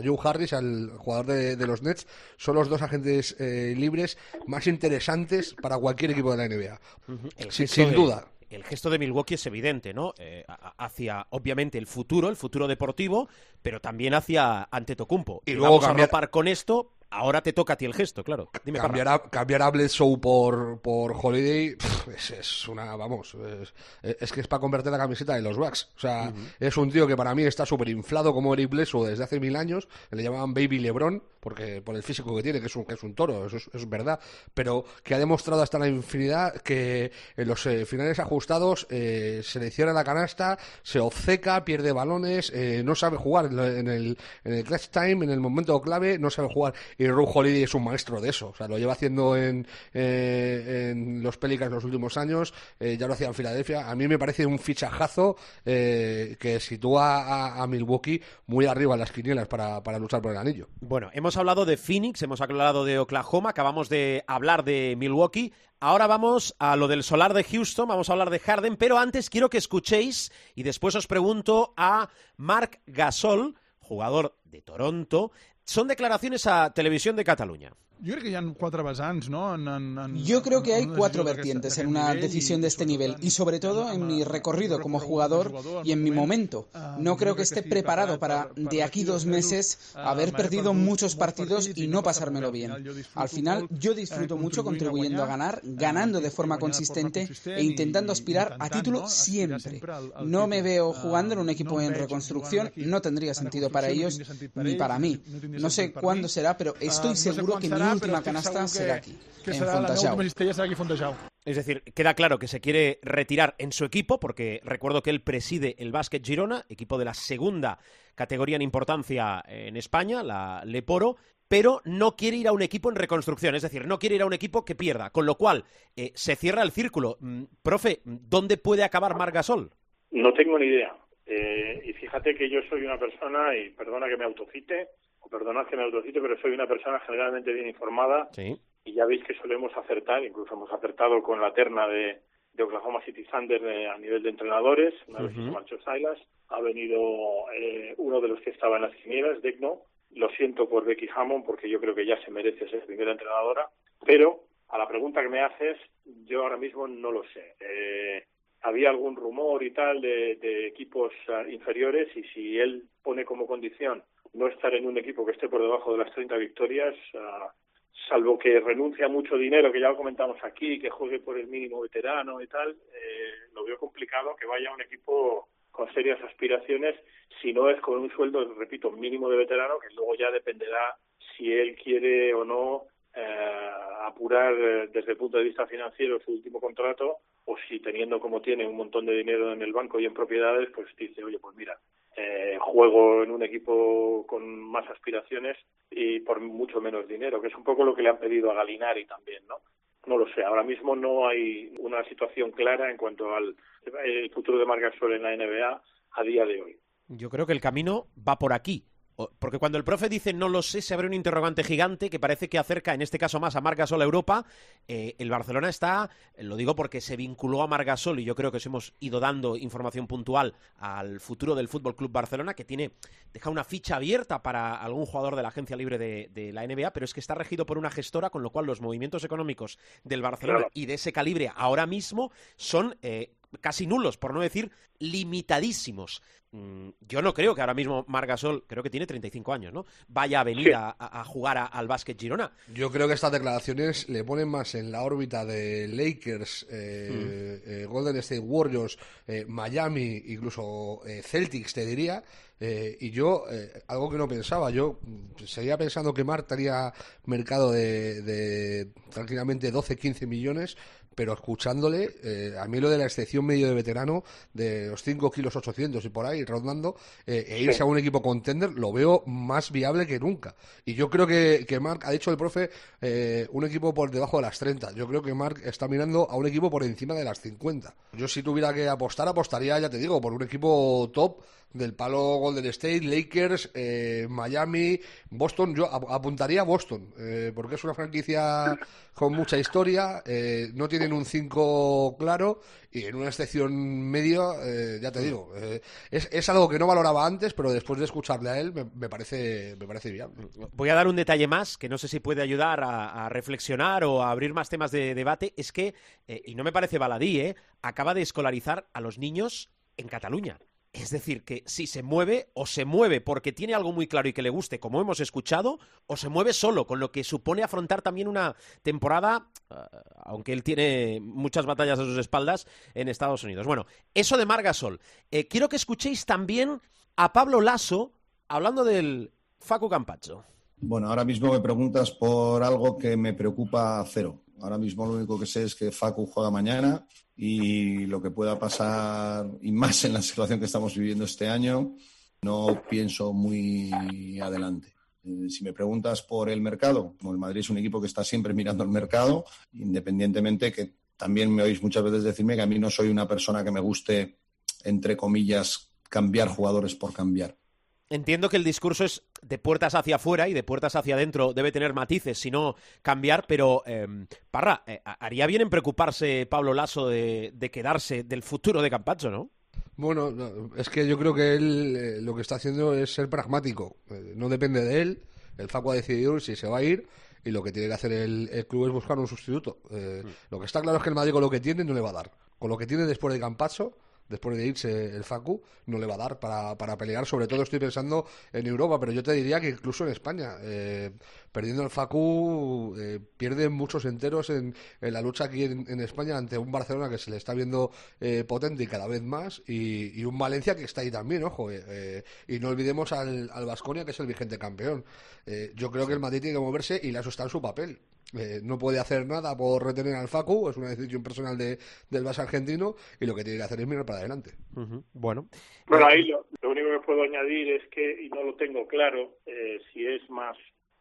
Joe Harris, al jugador de los Nets, son los dos agentes eh, libres más interesantes para cualquier equipo de la NBA. El Sí, gesto sin de- duda. El gesto de Milwaukee es evidente, ¿no? Eh, hacia, obviamente, el futuro, el futuro deportivo, pero también hacia Antetokounmpo. Y Y luego vamos cambiar- a ropar con esto ahora te toca a ti el gesto, claro. Dime, cambiar a, cambiar a Bledsoe por, por Holiday es, es una, vamos, es, es que es para convertir la camiseta de los Bucks. O sea, es un tío que para mí está súper inflado como Eric Bledsoe desde hace mil años. Le llamaban Baby LeBron porque por el físico que tiene, que es un, que es un toro, eso es, eso es verdad. Pero que ha demostrado hasta la infinidad que en los eh, finales ajustados eh, se le cierra la canasta, se obceca, pierde balones, eh, no sabe jugar en el, en el clutch time, en el momento clave, no sabe jugar. Y Ru Holiday es un maestro de eso. O sea, lo lleva haciendo en, eh, en los Pelicans los últimos años, eh, ya lo hacía en Filadelfia. A mí me parece un fichajazo eh, que sitúa a, Milwaukee muy arriba en las quinielas para, para luchar por el anillo. Bueno, hemos hablado de Phoenix, hemos hablado de Oklahoma, acabamos de hablar de Milwaukee. Ahora vamos a lo del solar de Houston, vamos a hablar de Harden, pero antes quiero que escuchéis y después os pregunto a Marc Gasol, jugador de Toronto. Son declaraciones a Televisión de Cataluña. Que no? En, en, en, Yo creo que hay cuatro vertientes en una decisión de este nivel y sobre todo en mi recorrido como jugador y en mi momento. No creo que esté preparado para de aquí dos meses haber perdido muchos partidos y no pasármelo bien. Al final yo disfruto mucho contribuyendo a ganar, ganando de forma consistente e intentando aspirar a título siempre. No me veo jugando en un equipo en reconstrucción, no tendría sentido para ellos ni para mí. No sé cuándo será, pero estoy seguro que mi última canasta será aquí, que en serà la meva Fontejau. última cistella serà aquí a Fontejau. Es decir, queda claro que se quiere retirar en su equipo, porque recuerdo que él preside el Básquet Girona, equipo de la segunda categoría en importancia en España, la Leporo, pero no quiere ir a un equipo en reconstrucción, es decir, no quiere ir a un equipo que pierda, con lo cual eh, se cierra el círculo. Mm, Profe, ¿dónde puede acabar Margasol? No tengo ni idea. Eh, y fíjate que yo soy una persona, y perdona que me autocite, perdonad que me autocite, pero soy una persona generalmente bien informada Sí. y ya veis que solemos acertar, incluso hemos acertado con la terna de, de Oklahoma City Thunder de- a nivel de entrenadores, una vez que se marchó Silas, ha venido eh, uno de los que estaba en las quinielas, Degno, lo siento por Becky Hammond porque yo creo que ya se merece ser primera entrenadora, pero a la pregunta que me haces, yo ahora mismo no lo sé. Eh, había algún rumor y tal de, de equipos ah, inferiores y si él pone como condición no estar en un equipo que esté por debajo de las 30 victorias, ah, salvo que renuncie a mucho dinero, que ya lo comentamos aquí, que juegue por el mínimo veterano y tal, eh, lo veo complicado que vaya a un equipo con serias aspiraciones, si no es con un sueldo, repito, mínimo de veterano, que luego ya dependerá si él quiere o no eh, apurar eh, desde el punto de vista financiero su último contrato o si teniendo como tiene un montón de dinero en el banco y en propiedades, pues dice, oye, pues mira, eh, juego en un equipo con más aspiraciones y por mucho menos dinero, que es un poco lo que le han pedido a Galinari también, ¿no? No lo sé, ahora mismo no hay una situación clara en cuanto al el futuro de Margasol en la NBA a día de hoy. Yo creo que el camino va por aquí. Porque cuando el profe dice no lo sé, se abre un interrogante gigante que parece que acerca, en este caso más a Margasol a Europa. Eh, el Barcelona está, lo digo porque se vinculó a Margasol y yo creo que os hemos ido dando información puntual al futuro del Fútbol Club Barcelona, que tiene, deja una ficha abierta para algún jugador de la agencia libre de, de la NBA, pero es que está regido por una gestora, con lo cual los movimientos económicos del Barcelona Claro. y de ese calibre ahora mismo son eh, casi nulos, por no decir limitadísimos. Mm, Yo no creo que ahora mismo Margasol, creo que tiene 35 años, ¿no? Vaya a venir Sí. a, jugar a- al básquet Girona. Yo creo que estas declaraciones le ponen más en la órbita de Lakers, eh, eh, Golden State Warriors, eh, Miami, incluso eh, Celtics, te diría. Eh, y yo, eh, algo que no pensaba, yo mm, seguía pensando que Mark tenía mercado de, de tranquilamente 12, 15 millones, pero escuchándole, eh, a mí lo de la excepción medio de veterano, de los 5 kilos 800 y por ahí, rondando, eh, e irse Sí. a un equipo contender, lo veo más viable que nunca. Y yo creo que, que Mark, ha dicho el profe, eh, un equipo por debajo de las 30. Yo creo que Mark está mirando a un equipo por encima de las 50. Yo si tuviera que apostar, apostaría, ya te digo, por un equipo top del palo Golden State, Lakers, eh, Miami, Boston. Yo ap- apuntaría a Boston, eh, porque es una franquicia con mucha historia, eh, no tienen un 5 claro y en una excepción medio, eh, ya te digo, es, es algo que no valoraba antes, pero después de escucharle a él me, parece, me parece viable. Voy a dar un detalle más que no sé si puede ayudar a, a reflexionar o a abrir más temas de debate. Es que, y no me parece baladí, acaba de escolarizar a los niños en Cataluña. Es decir, que si se mueve, o se mueve porque tiene algo muy claro y que le guste, como hemos escuchado, o se mueve solo, con lo que supone afrontar también una temporada, uh, aunque él tiene muchas batallas a sus espaldas, en Estados Unidos. Bueno, eso de Margasol. Eh, quiero que escuchéis también a Pablo Lasso hablando del Facu Campacho. Bueno, ahora mismo me preguntas por algo que me preocupa cero. Ahora mismo lo único que sé es que Facu juega mañana y lo que pueda pasar, y más en la situación que estamos viviendo este año, no pienso muy adelante. Eh, si me preguntas por el mercado, como el Madrid es un equipo que está siempre mirando el mercado, independientemente que también me oís muchas veces decirme que a mí no soy una persona que me guste, entre comillas, cambiar jugadores por cambiar. Entiendo que el discurso es de puertas hacia afuera y de puertas hacia adentro debe tener matices, si no cambiar, pero eh, Parra, eh, haría bien en preocuparse Pablo Lasso de, de, quedarse del futuro de Campacho, ¿no? Bueno, no, es que yo creo que él eh, lo que está haciendo es ser pragmático, eh, no depende de él, el Facu ha decidido si se va a ir y lo que tiene que hacer el, el club es buscar un sustituto. Eh, mm. Lo que está claro es que el Madrid con lo que tiene no le va a dar, con lo que tiene después de Campacho después de irse el Facu, no le va a dar para, para, pelear. Sobre todo estoy pensando en Europa, pero yo te diría que incluso en España, eh, perdiendo el Facu, eh, pierde muchos enteros en, en la lucha aquí en, en, España ante un Barcelona que se le está viendo eh, potente y cada vez más, y, y, un Valencia que está ahí también, ojo. Eh, y no olvidemos al, al Vasconia, que es el vigente campeón. Eh, yo creo que el Madrid tiene que moverse y eso está en su papel. Eh, no puede hacer nada por retener al Facu, es una decisión personal de, del Barça argentino y lo que tiene que hacer es mirar para adelante. Uh -huh. Bueno, bueno ahí lo, lo, único que puedo añadir es que, y no lo tengo claro, eh, si es más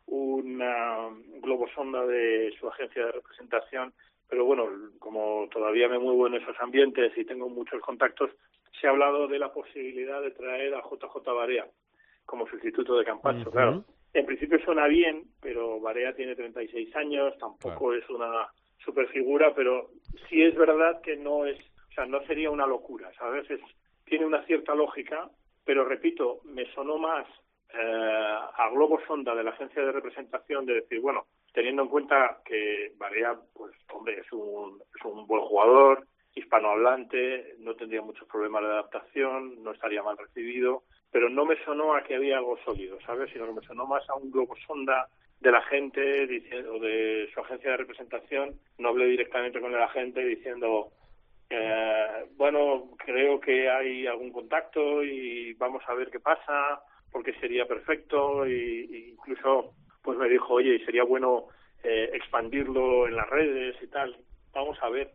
una globo sonda de su agencia de representación, pero bueno, como todavía me muevo en esos ambientes y tengo muchos contactos, se ha hablado de la posibilidad de traer a JJ Barea como sustituto de Campacho, uh -huh. claro en principio suena bien, pero Barea tiene 36 años, tampoco claro. es una super figura, pero sí es verdad que no es, o sea, no sería una locura, ¿sabes? Es, tiene una cierta lógica, pero repito, me sonó más eh, a globo sonda de la agencia de representación de decir, bueno, teniendo en cuenta que Barea, pues, hombre, es un, es un buen jugador, hispanohablante, no tendría muchos problemas de adaptación, no estaría mal recibido, pero no me sonó a que había algo sólido, ¿sabes? Sino que me sonó más a un globo sonda de la gente o de su agencia de representación. No hablé directamente con el agente diciendo, eh, bueno, creo que hay algún contacto y vamos a ver qué pasa, porque sería perfecto. Y, incluso, pues me dijo, oye, sería bueno eh, expandirlo en las redes y tal. Vamos a ver.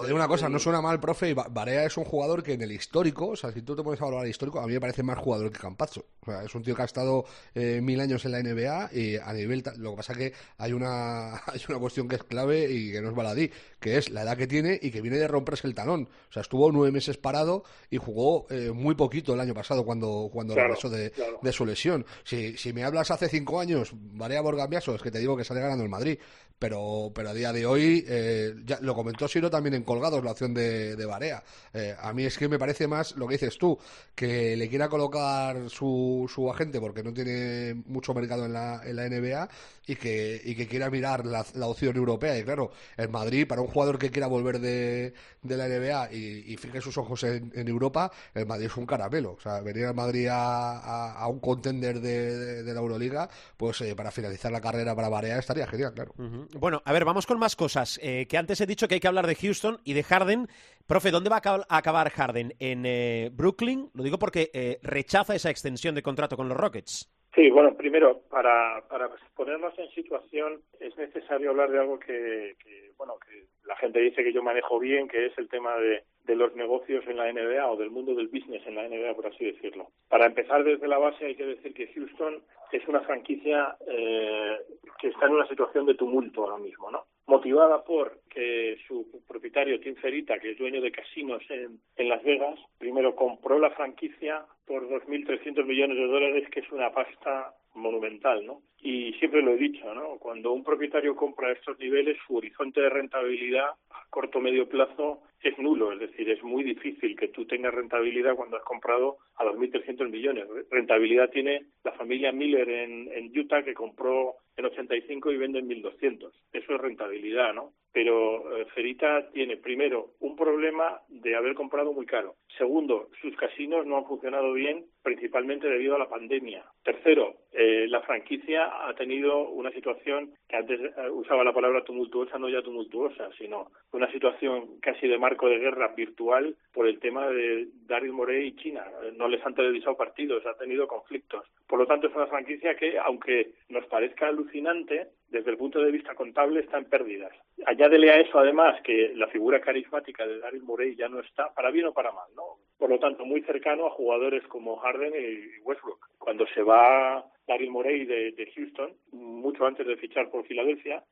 Te digo una cosa, no suena mal, profe, y Barea es un jugador que en el histórico, o sea, si tú te pones a hablar del histórico, a mí me parece más jugador que Campazzo. O sea, es un tío que ha estado eh, mil años en la NBA y a nivel... Lo que pasa es que hay una, hay una cuestión que es clave y que no es baladí, que es la edad que tiene y que viene de romperse el talón. O sea, estuvo nueve meses parado y jugó eh, muy poquito el año pasado cuando, cuando claro, regresó de, claro. de, su lesión. Si, si me hablas hace cinco años, Barea Borgambiaso, es que te digo que sale ganando el Madrid. Pero, pero a día de hoy, eh, ya lo comentó Siro también en Colgados, la opción de, de Barea. Eh, a mí es que me parece más lo que dices tú, que le quiera colocar su, su agente porque no tiene mucho mercado en la, en la NBA y que, y que quiera mirar la, la, opción europea. Y claro, el Madrid, para un jugador que quiera volver de, de la NBA y, fije sus ojos en, en, Europa, el Madrid es un caramelo. O sea, venir al Madrid a, a, un contender de, de, la Euroliga, pues eh, para finalizar la carrera para Barea estaría genial, claro. Bueno, a ver, vamos con más cosas. Eh, que antes he dicho que hay que hablar de Houston y de Harden. Profe, ¿dónde va a acabar Harden? ¿En eh, Brooklyn? Lo digo porque eh, rechaza esa extensión de contrato con los Rockets. Sí, bueno, primero, para, para ponernos en situación, es necesario hablar de algo que, bueno, que la gente dice que yo manejo bien, que es el tema de, de los negocios en la NBA o del mundo del business en la NBA, por así decirlo. Para empezar desde la base hay que decir que Houston es una franquicia eh, que está en una situación de tumulto ahora mismo, ¿no? Motivada por que su propietario Tim Ferita, que es dueño de casinos en, en Las Vegas, primero compró la franquicia por 2.300 millones de dólares, que es una pasta monumental, ¿no? Y siempre lo he dicho, ¿no? Cuando un propietario compra estos niveles, su horizonte de rentabilidad corto medio plazo es nulo, es decir, es muy difícil que tú tengas rentabilidad cuando has comprado a 2.300 millones. Rentabilidad tiene la familia Miller en, en Utah que compró en 85 y vende en 1.200. Eso es rentabilidad, ¿no? Pero eh, Ferita tiene primero un problema de haber comprado muy caro. Segundo, sus casinos no han funcionado bien, principalmente debido a la pandemia. Tercero, eh, la franquicia ha tenido una situación que antes eh, usaba la palabra tumultuosa, no ya tumultuosa, sino una situación casi de marco de guerra virtual por el tema de Daryl Morey y China. No les han televisado partidos, ha tenido conflictos. Por lo tanto, es una franquicia que, aunque nos parezca alucinante, desde el punto de vista contable está en pérdidas. Añádele a eso, además, que la figura carismática de Daryl Morey ya no está, para bien o para mal, ¿no? Por lo tanto, muy cercano a jugadores como Harden y Westbrook. Cuando se va Daryl Morey de, Houston, mucho antes de fichar por Filadelfia,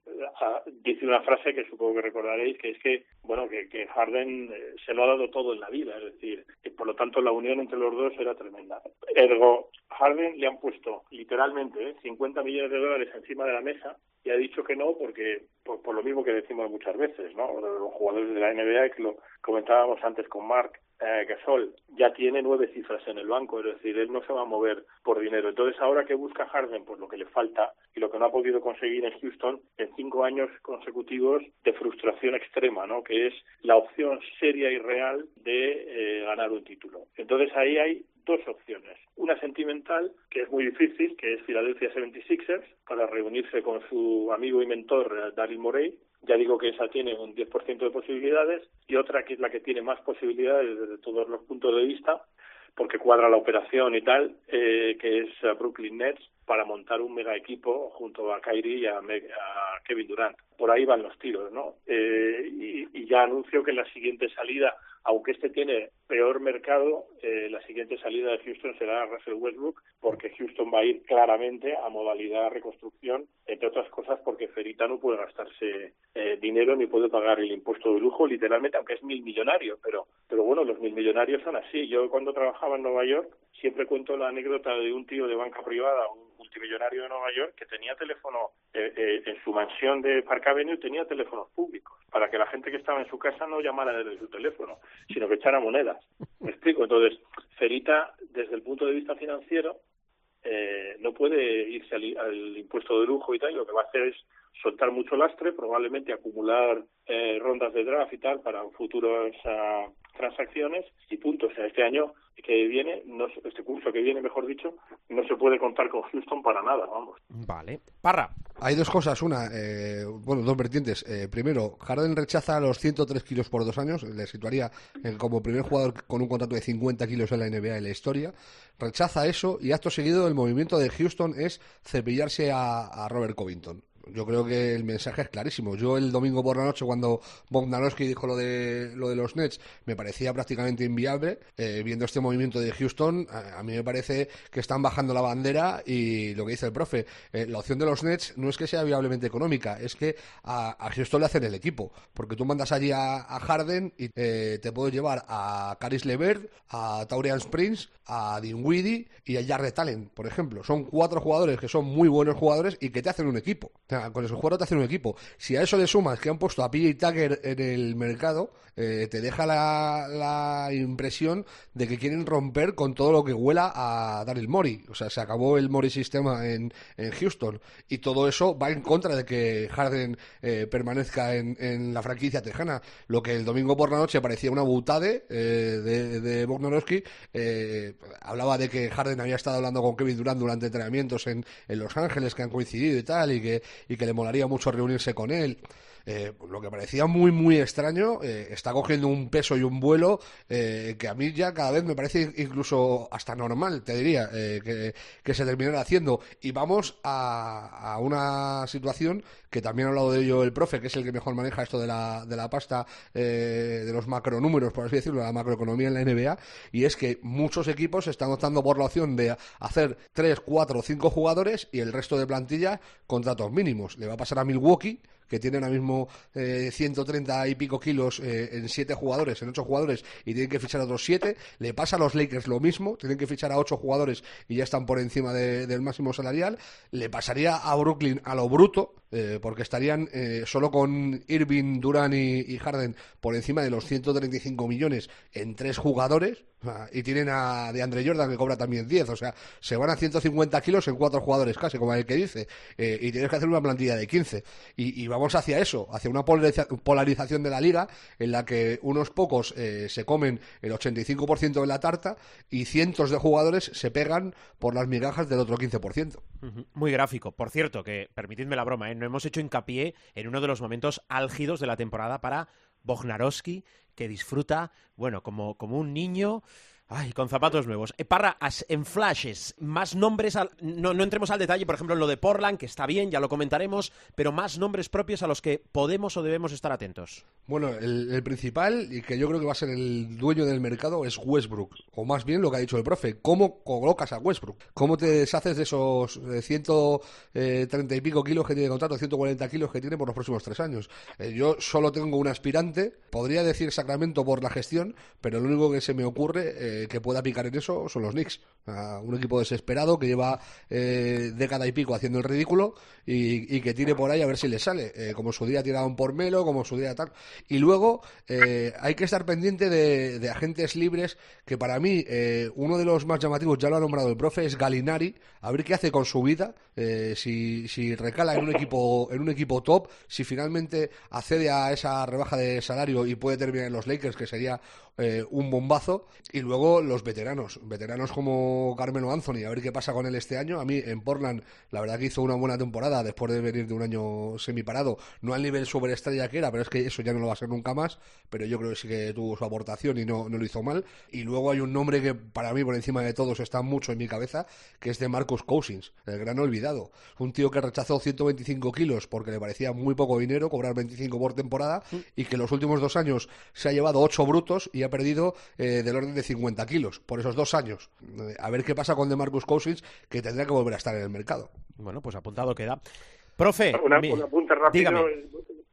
dice una frase que supongo que recordaréis, que es que, bueno, que, que Harden eh, se lo ha dado todo en la vida, es decir, que por lo tanto la unión entre los dos era tremenda. Ergo, Harden le han puesto literalmente 50 eh, millones de dólares encima de la mesa y ha dicho que no porque por, por, lo mismo que decimos muchas veces, ¿no? Los jugadores de la NBA que lo comentábamos antes con Mark eh, Gasol ya tiene nueve cifras en el banco, es decir, él no se va a mover por dinero. Entonces, ahora que busca Harden, pues lo que le falta y lo que no ha podido conseguir en Houston en cinco años consecutivos de frustración extrema, ¿no? Que es la opción seria y real de eh, ganar un título. Entonces, ahí hay dos opciones. Una sentimental, que es muy difícil, que es Philadelphia 76ers, para reunirse con su amigo y mentor eh, Daryl Morey. Ya digo que esa tiene un 10% de posibilidades y otra que es la que tiene más posibilidades desde todos los puntos de vista, porque cuadra la operación y tal, eh, que es Brooklyn Nets, para montar un mega equipo junto a Kyrie y a, a Kevin Durant. Por ahí van los tiros, ¿no? Eh, y, y, ya anuncio que la siguiente salida, aunque este tiene peor mercado, eh, la siguiente salida de Houston será Russell Westbrook, porque Houston va a ir claramente a modalidad reconstrucción, entre otras cosas porque Ferita no puede gastarse eh, dinero ni puede pagar el impuesto de lujo, literalmente, aunque es mil millonario, pero, pero bueno, los mil millonarios son así. Yo cuando trabajaba en Nueva York siempre cuento la anécdota de un tío de banca privada, un multimillonario de Nueva York, que tenía teléfono eh, eh, en su mansión de Park Avenue, tenía teléfonos públicos, para que la gente que estaba en su casa no llamara desde su teléfono, sino que echara monedas. ¿Me explico? Entonces, Ferita, desde el punto de vista financiero, eh, no puede irse al, al, impuesto de lujo y tal, y lo que va a hacer es soltar mucho lastre, probablemente acumular eh, rondas de draft y tal para futuras uh, transacciones y punto. O sea, este año que viene, no, este curso que viene, mejor dicho, no se puede contar con Houston para nada, vamos. Vale. Parra. Hay dos cosas. Una, eh, bueno, dos vertientes. Eh, primero, Harden rechaza los 103 kilos por dos años. Le situaría en, como primer jugador con un contrato de 50 kilos en la NBA en la historia. Rechaza eso y acto seguido el movimiento de Houston es cepillarse a, a Robert Covington. Yo creo que el mensaje es clarísimo. Yo el domingo por la noche, cuando Bogdanovsky dijo lo de, lo de los Nets, me parecía prácticamente inviable. Eh, viendo este movimiento de Houston, a, a, mí me parece que están bajando la bandera y lo que dice el profe, eh, la opción de los Nets no es que sea viablemente económica, es que a, Houston le hacen el equipo. Porque tú mandas allí a, Harden y eh, te puedes llevar a Caris Levert, a Taurian Springs, a Dinwiddie y a Jarrett Allen, por ejemplo. Son cuatro jugadores que son muy buenos jugadores y que te hacen un equipo con esos jugadores te hacen un equipo. Si a eso le sumas que han puesto a PJ Tucker en el mercado, eh, te deja la, la, impresión de que quieren romper con todo lo que huela a Daryl Mori. O sea, se acabó el Mori sistema en, en Houston y todo eso va en contra de que Harden eh, permanezca en, la franquicia tejana. Lo que el domingo por la noche parecía una butade eh, de, de Bogdanovsky, hablaba de que Harden había estado hablando con Kevin Durant durante entrenamientos en, en Los Ángeles que han coincidido y tal, y que, y que le molaría mucho reunirse con él. Eh, lo que parecía muy, muy extraño, eh, está cogiendo un peso y un vuelo eh, que a mí ya cada vez me parece incluso hasta normal, te diría, que, que, se terminara haciendo. Y vamos a, a, una situación que también ha hablado de ello el profe, que es el que mejor maneja esto de la, de la pasta, de los macronúmeros, por así decirlo, de la macroeconomía en la NBA, y es que muchos equipos están optando por la opción de hacer 3, 4 o 5 jugadores y el resto de plantilla contratos mínimos. Le va a pasar a Milwaukee que tiene ahora mismo eh, 130 y pico kilos eh, en siete jugadores, en ocho jugadores, y tienen que fichar a otros siete. Le pasa a los Lakers lo mismo, tienen que fichar a ocho jugadores y ya están por encima de, del máximo salarial. Le pasaría a Brooklyn a lo bruto, eh, porque estarían eh, solo con Irving, Duran y, Harden por encima de los 135 millones en tres jugadores. y tienen a de Andre Jordan que cobra también 10. O sea, se van a 150 kilos en cuatro jugadores casi, como el que dice. Eh, y tienes que hacer una plantilla de 15. Y, vamos hacia eso, hacia una polarización de la liga en la que unos pocos eh, se comen el 85% de la tarta y cientos de jugadores se pegan por las migajas del otro 15%. Muy gráfico. Por cierto, que permitidme la broma, ¿eh? no hemos hecho hincapié en uno de los momentos álgidos de la temporada para Bognarowski, que disfruta, bueno, como, como un niño Ay, con zapatos nuevos. Eh, Parra, en flashes, más nombres, no, no, entremos al detalle, por ejemplo, en lo de Portland, que está bien, ya lo comentaremos, pero más nombres propios a los que podemos o debemos estar atentos. Bueno, el, principal, y que yo creo que va a ser el dueño del mercado, es Westbrook, o más bien lo que ha dicho el profe, ¿cómo colocas a Westbrook? ¿Cómo te deshaces de esos 130 eh, eh, y pico kilos que tiene contrato, 140 kilos que tiene por los próximos tres años? yo solo tengo un aspirante, podría decir Sacramento por la gestión, pero lo único que se me ocurre que pueda picar en eso son los Knicks. un equipo desesperado que lleva eh, década y pico haciendo el ridículo y, que tire por ahí a ver si le sale. Eh, como su día tiraron por Melo, como su día tal. Y luego eh, hay que estar pendiente de, agentes libres, que para mí uno de los más llamativos, ya lo ha nombrado el profe, es Galinari. A ver qué hace con su vida, si, si recala en un equipo en un equipo top, si finalmente accede a esa rebaja de salario y puede terminar en los Lakers, que sería eh, un bombazo. Y luego los veteranos, veteranos como Carmelo Anthony, a ver qué pasa con él este año. A mí en Portland, la verdad que hizo una buena temporada después de venir de un año semiparado. No al nivel superestrella que era, pero es que eso ya no lo va a ser nunca más. Pero yo creo que sí que tuvo su aportación y no, no lo hizo mal. Y luego hay un nombre que para mí, por encima de todos, está mucho en mi cabeza, que es de Marcus Cousins, el gran olvidado. Un tío que rechazó 125 kilos porque le parecía muy poco dinero, cobrar 25 por temporada, mm. y que los últimos dos años se ha llevado 8 brutos y ha perdido eh, del orden de 50 kilos por esos dos años. Eh, a ver qué pasa con DeMarcus Cousins, que tendrá que volver a estar en el mercado. Bueno, pues apuntado queda. Profe, una, punta rápido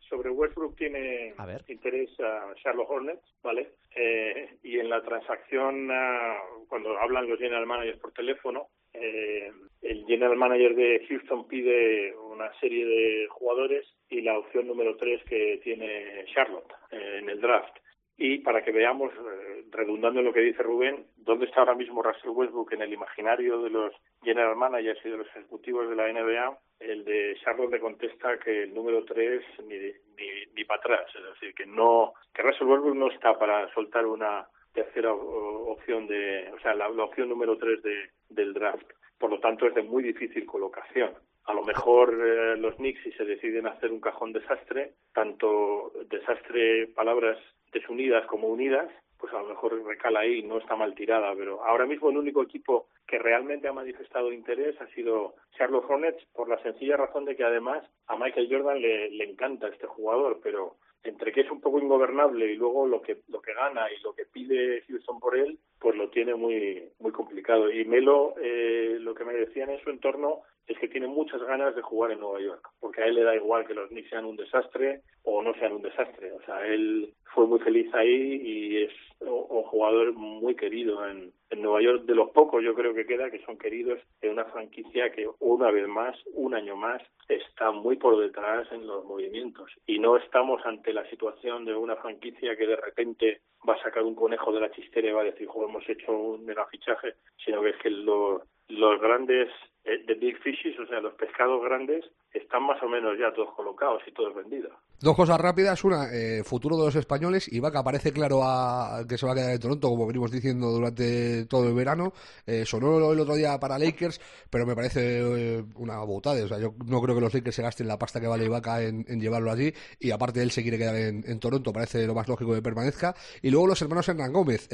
sobre Westbrook tiene interés a Charlotte Hornets, ¿vale? Eh, y en la transacción, ah, cuando hablan los general managers por teléfono, el general manager de Houston pide una serie de jugadores y la opción número tres que tiene Charlotte en el draft. Y para que veamos, eh, redundando en lo que dice Rubén, dónde está ahora mismo Russell Westbrook en el imaginario de los general managers y de los ejecutivos de la NBA, el de Charlotte le contesta que el número 3 ni, ni, ni para atrás. Es decir, que no que Russell Westbrook no está para soltar una tercera opción de, o sea, la, opción número 3 de, del draft. Por lo tanto, es de muy difícil colocación. A lo mejor eh, los Knicks, si se deciden hacer un cajón desastre, tanto desastre palabras desunidas como unidas, pues a lo mejor recala ahí, no está mal tirada, pero ahora mismo el único equipo que realmente ha manifestado interés ha sido Charlotte Hornets por la sencilla razón de que además a Michael Jordan le, le encanta este jugador, pero entre que es un poco ingobernable y luego lo que lo que gana y lo que pide Houston por él, pues lo tiene muy muy complicado. Y Melo, eh, lo que me decían en su entorno es que tiene muchas ganas de jugar en Nueva York, porque a él le da igual que los Knicks sean un desastre o no sean un desastre. O sea, él fue muy feliz ahí y es un jugador muy querido en, en Nueva York, de los pocos yo creo que queda que son queridos en una franquicia que una vez más, un año más, está muy por detrás en los movimientos. Y no estamos ante la situación de una franquicia que de repente va a sacar un conejo de la chistera y va a decir, hemos hecho un mega fichaje, sino que es que los, los grandes de Big Fishes, o sea, los pescados grandes, están más o menos ya todos colocados y todos vendidos. Dos cosas rápidas. Una, eh, futuro de los españoles. y que aparece claro a, que se va a quedar en Toronto, como venimos diciendo durante todo el verano. Eh, sonó el otro día para Lakers, pero me parece eh, una botada. O sea, yo no creo que los Lakers se gasten la pasta que vale Ibaka en, llevarlo allí. Y aparte, él se quiere quedar en, Toronto. Parece lo más lógico que permanezca. Y luego los hermanos Hernán Gómez.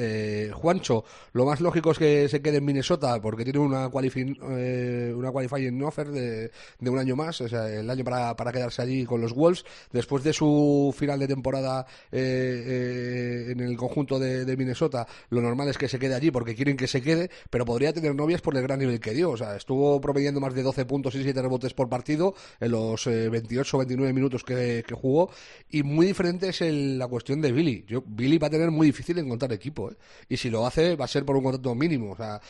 Juancho, lo más lógico es que se quede en Minnesota porque tiene una qualifying, una qualifying offer de, de un año más. O sea, el año para, para quedarse allí con los Wolves. Después de su final de temporada eh, eh, en el conjunto de, Minnesota, lo normal es que se quede allí porque quieren que se quede, pero podría tener novias por el gran nivel que dio. O sea, estuvo promediando más de 12 puntos y 7 rebotes por partido en los 28 o 29 minutos que, jugó. Y muy diferente es la cuestión de Billy. Yo, Billy va a tener muy difícil encontrar equipo. ¿eh? Y si lo hace, va a ser por un contrato mínimo. O sea,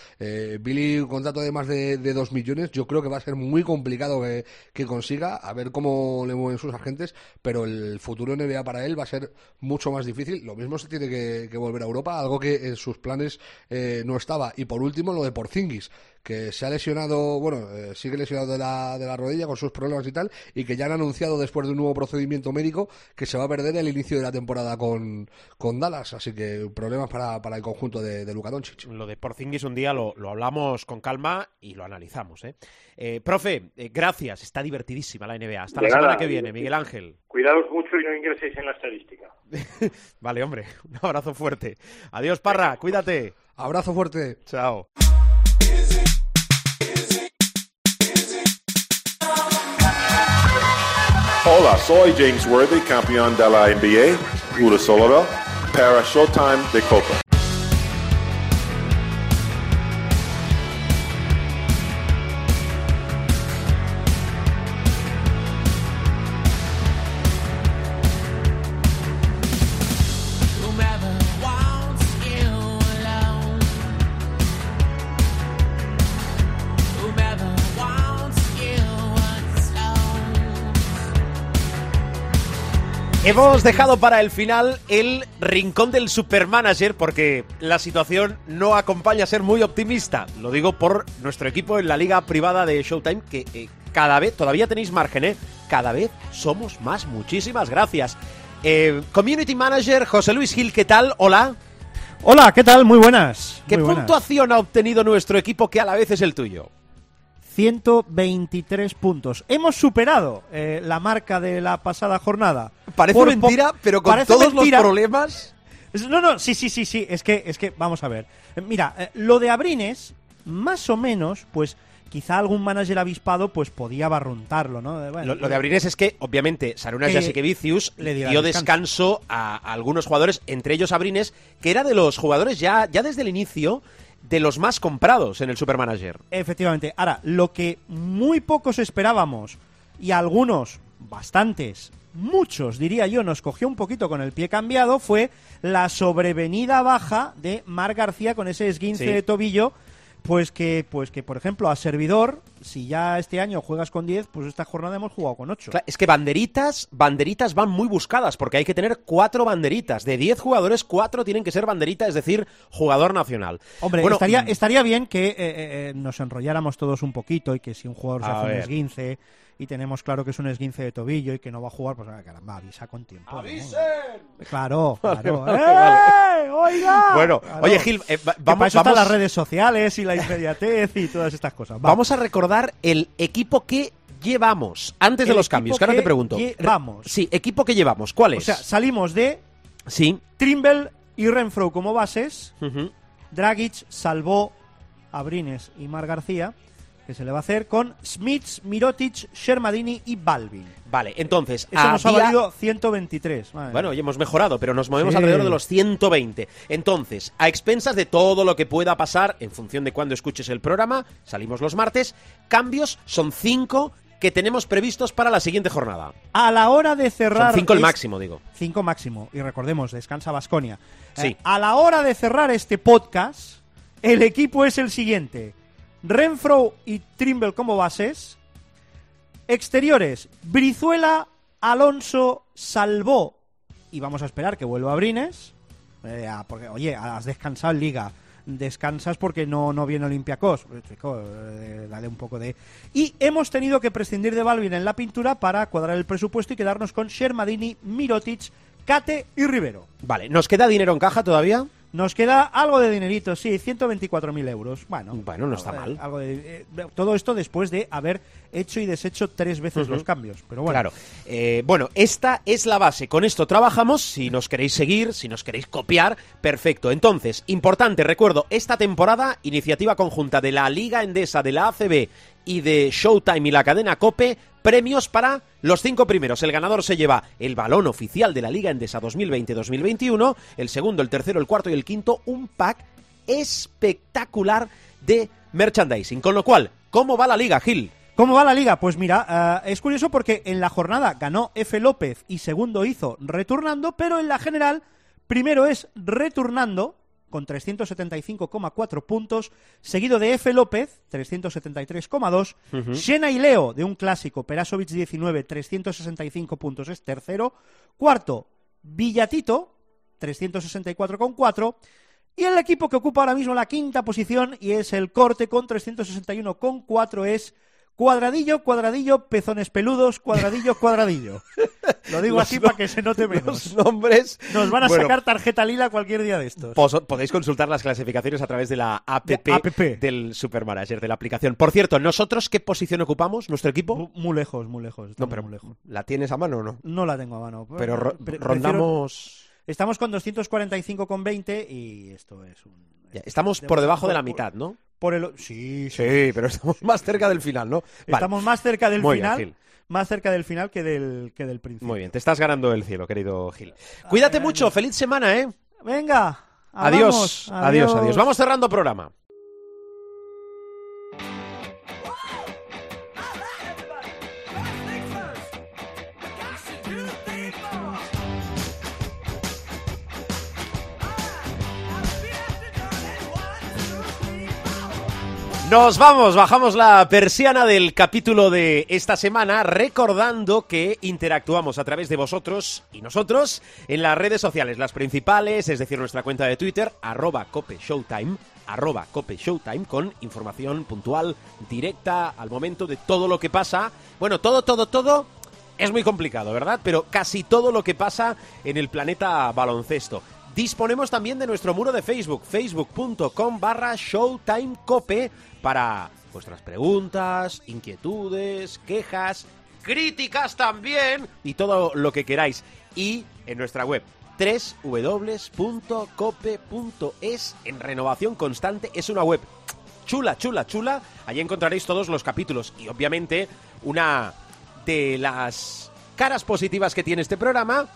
Billy, un contrato de más de, de 2 millones, yo creo que va a ser muy complicado que, que consiga. A ver cómo le mueven sus agentes. Pero pero el futuro NBA para él va a ser mucho más difícil. Lo mismo se tiene que, volver a Europa, algo que en sus planes eh, no estaba. Y por último, lo de Porzingis, que se ha lesionado, bueno, eh, sigue lesionado de la, de la rodilla con sus problemas y tal, y que ya han anunciado después de un nuevo procedimiento médico que se va a perder el inicio de la temporada con, con Dallas. Así que problemas para, para el conjunto de, de Luka Doncic. Lo de Porzingis un día lo, lo hablamos con calma y lo analizamos. ¿eh? Eh, profe, eh, gracias. Está divertidísima la NBA. Hasta De la semana nada. que viene, Miguel Ángel. Cuidaos mucho y no ingreséis en la estadística. Vale, hombre. Un abrazo fuerte. Adiós, Parra. Cuídate. Abrazo fuerte. Chao. Hola, soy James Worthy, campeón de la NBA, Udo Solovell, para Showtime de Copa. Hemos dejado para el final el rincón del supermanager porque la situación no acompaña a ser muy optimista. Lo digo por nuestro equipo en la liga privada de Showtime que eh, cada vez, todavía tenéis margen, ¿eh? Cada vez somos más. Muchísimas gracias. Eh, Community Manager José Luis Gil, ¿qué tal? Hola. Hola, ¿qué tal? Muy buenas. ¿Qué muy buenas. puntuación ha obtenido nuestro equipo que a la vez es el tuyo? 123 puntos. Hemos superado eh, la marca de la pasada jornada. Parece Por mentira, pero con todos mentira. los problemas. No, no, sí, sí, sí, sí. Es que, es que, vamos a ver. Eh, Mira, eh, lo de Abrines, más o menos, pues quizá algún manager avispado pues podía barruntarlo, ¿no? Bueno, Lo, lo de Abrines es que, obviamente, Sarunas Jasikevicius le dio descanso. descanso a, a algunos jugadores, entre ellos Abrines, que era de los jugadores ya, ya desde el inicio de los más comprados en el Supermanager. Efectivamente. Ahora, lo que muy pocos esperábamos, y algunos, bastantes, muchos, diría yo, nos cogió un poquito con el pie cambiado, fue la sobrevenida baja de Mar García con ese esguince Sí. de tobillo. Pues que, pues que, por ejemplo, a servidor, si ya este año juegas con 10, pues esta jornada hemos jugado con 8. Cla- Es que banderitas, banderitas van muy buscadas, porque hay que tener cuatro banderitas. De 10 jugadores, cuatro tienen que ser banderita, es decir, jugador nacional. Hombre, Bueno, estaría, mm, estaría bien que eh, eh, eh, nos enrolláramos todos un poquito y que si un jugador se hace un esguince y tenemos claro que es un esguince de tobillo y que no va a jugar, pues ah, caramba, avisa con tiempo. ¿no? Claro, claro. vale, ¡Eh! vale. ¡Oiga! Bueno, Claro. oye, Gil, eh, va- vamos- vamos- las redes sociales y la inmediatez y todas estas cosas. Va. Vamos a recordar el equipo que llevamos antes de los cambios. Que ahora te pregunto. llevamos. Sí, equipo que llevamos. ¿Cuál O es? sea, salimos de sí. Trimble y Renfro como bases. Dragic salvó a Brines y Mar García, que se le va a hacer con Smits, Mirotic, Shermadini y Balvin. Vale, entonces. Eso nos ha valido 123. madre Bueno, hoy hemos mejorado, pero nos movemos Sí. alrededor de los 120. Entonces, a expensas de todo lo que pueda pasar, en función de cuándo escuches el programa, salimos los martes, cambios son cinco que tenemos previstos para la siguiente jornada. a la hora de cerrar. Son cinco el es- máximo, digo. Cinco máximo. Y recordemos, descansa Basconia. Sí. a la hora de cerrar este podcast, el equipo es el siguiente: Renfro y Trimble como bases. Exteriores: Brizuela, Alonso, Salvó. Y vamos a esperar que vuelva a Brines. Eh, porque, oye, has descansado Liga. Descansas porque no, no viene Olympiacos. Eh, eh, dale un poco de. Y hemos tenido que prescindir de Balvin en la pintura para cuadrar el presupuesto y quedarnos con Shermadini, Mirotic, Kate y Rivero. Vale, ¿nos queda dinero en caja todavía? Nos queda algo de dinerito, sí, 124.000 euros. Bueno, Bueno, no está mal. algo de- eh, todo esto después de haber hecho y deshecho tres veces los cambios. Pero bueno, Claro. Eh, bueno, esta es la base. Con esto trabajamos. Si nos queréis seguir, si nos queréis copiar, perfecto. Entonces, importante, recuerdo, esta temporada, iniciativa conjunta de la Liga Endesa, de la ACB y de Showtime y la cadena Cope, premios para los cinco primeros. El ganador se lleva el balón oficial de la Liga Endesa 2020-2021, el segundo, el tercero, el cuarto y el quinto, un pack espectacular de merchandising. Con lo cual, ¿cómo va la liga, Gil? ¿Cómo va la liga? Pues mira, eh, es curioso porque en la jornada ganó F. López y segundo hizo returnando, pero en la general primero es returnando con 375,4 puntos, seguido de F. López, 373,2, Ujú. Xena y Leo, de un clásico, Perasovic 19, 365 puntos, es tercero, cuarto, Villatito, 364,4, y el equipo que ocupa ahora mismo la quinta posición, y es el Corte con 361,4, es Cuadradillo, cuadradillo, pezones peludos, cuadradillo, cuadradillo. Lo digo Los así no- para que se note menos. Los nombres. Nos van a Bueno, sacar tarjeta lila cualquier día de estos. pos- Podéis consultar las clasificaciones a través de la app, De app. del Supermanager, de la aplicación. Por cierto, ¿nosotros qué posición ocupamos, nuestro equipo? Muy lejos, muy lejos. No, pero muy lejos. ¿la tienes a mano o no? No la tengo a mano. Pero ro- Pre- rondamos... prefiero- Estamos con 245,20 y esto es un... Estamos por debajo de la mitad, ¿no? Por el... Sí, Sí, pero estamos más cerca del final, ¿no? Vale. Estamos más cerca del Muy final, más cerca del final que del, que del principio. Muy bien, te estás ganando el cielo, querido Gil. Cuídate mucho, feliz semana, ¿eh? Venga. Adiós, hablamos. adiós, adiós. Vamos cerrando programa. Nos vamos, bajamos la persiana del capítulo de esta semana recordando que interactuamos a través de vosotros y nosotros en las redes sociales, las principales, es decir, nuestra cuenta de Twitter, arroba Cope Showtime, arroba Cope Showtime, con información puntual, directa, al momento de todo lo que pasa. Bueno, todo, todo, todo es muy complicado, ¿verdad? Pero casi todo lo que pasa en el planeta baloncesto. Disponemos también de nuestro muro de Facebook, facebook.com barra showtimecope, para vuestras preguntas, inquietudes, quejas, críticas también y todo lo que queráis. Y en nuestra web www.cope.es en renovación constante. Es una web chula, chula, chula. Allí encontraréis todos los capítulos y obviamente una de las caras positivas que tiene este programa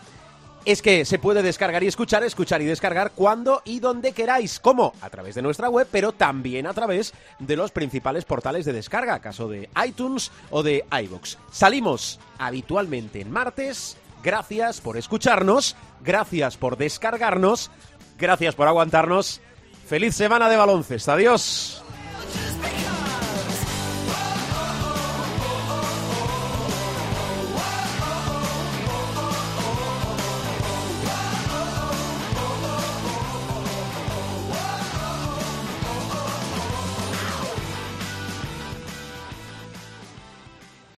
es que se puede descargar y escuchar, escuchar y descargar cuando y donde queráis. ¿Cómo? A través de nuestra web, pero también a través de los principales portales de descarga, caso de iTunes o de iVoox. Salimos habitualmente en martes. Gracias por escucharnos, gracias por descargarnos, gracias por aguantarnos. Feliz semana de baloncesto. Adiós.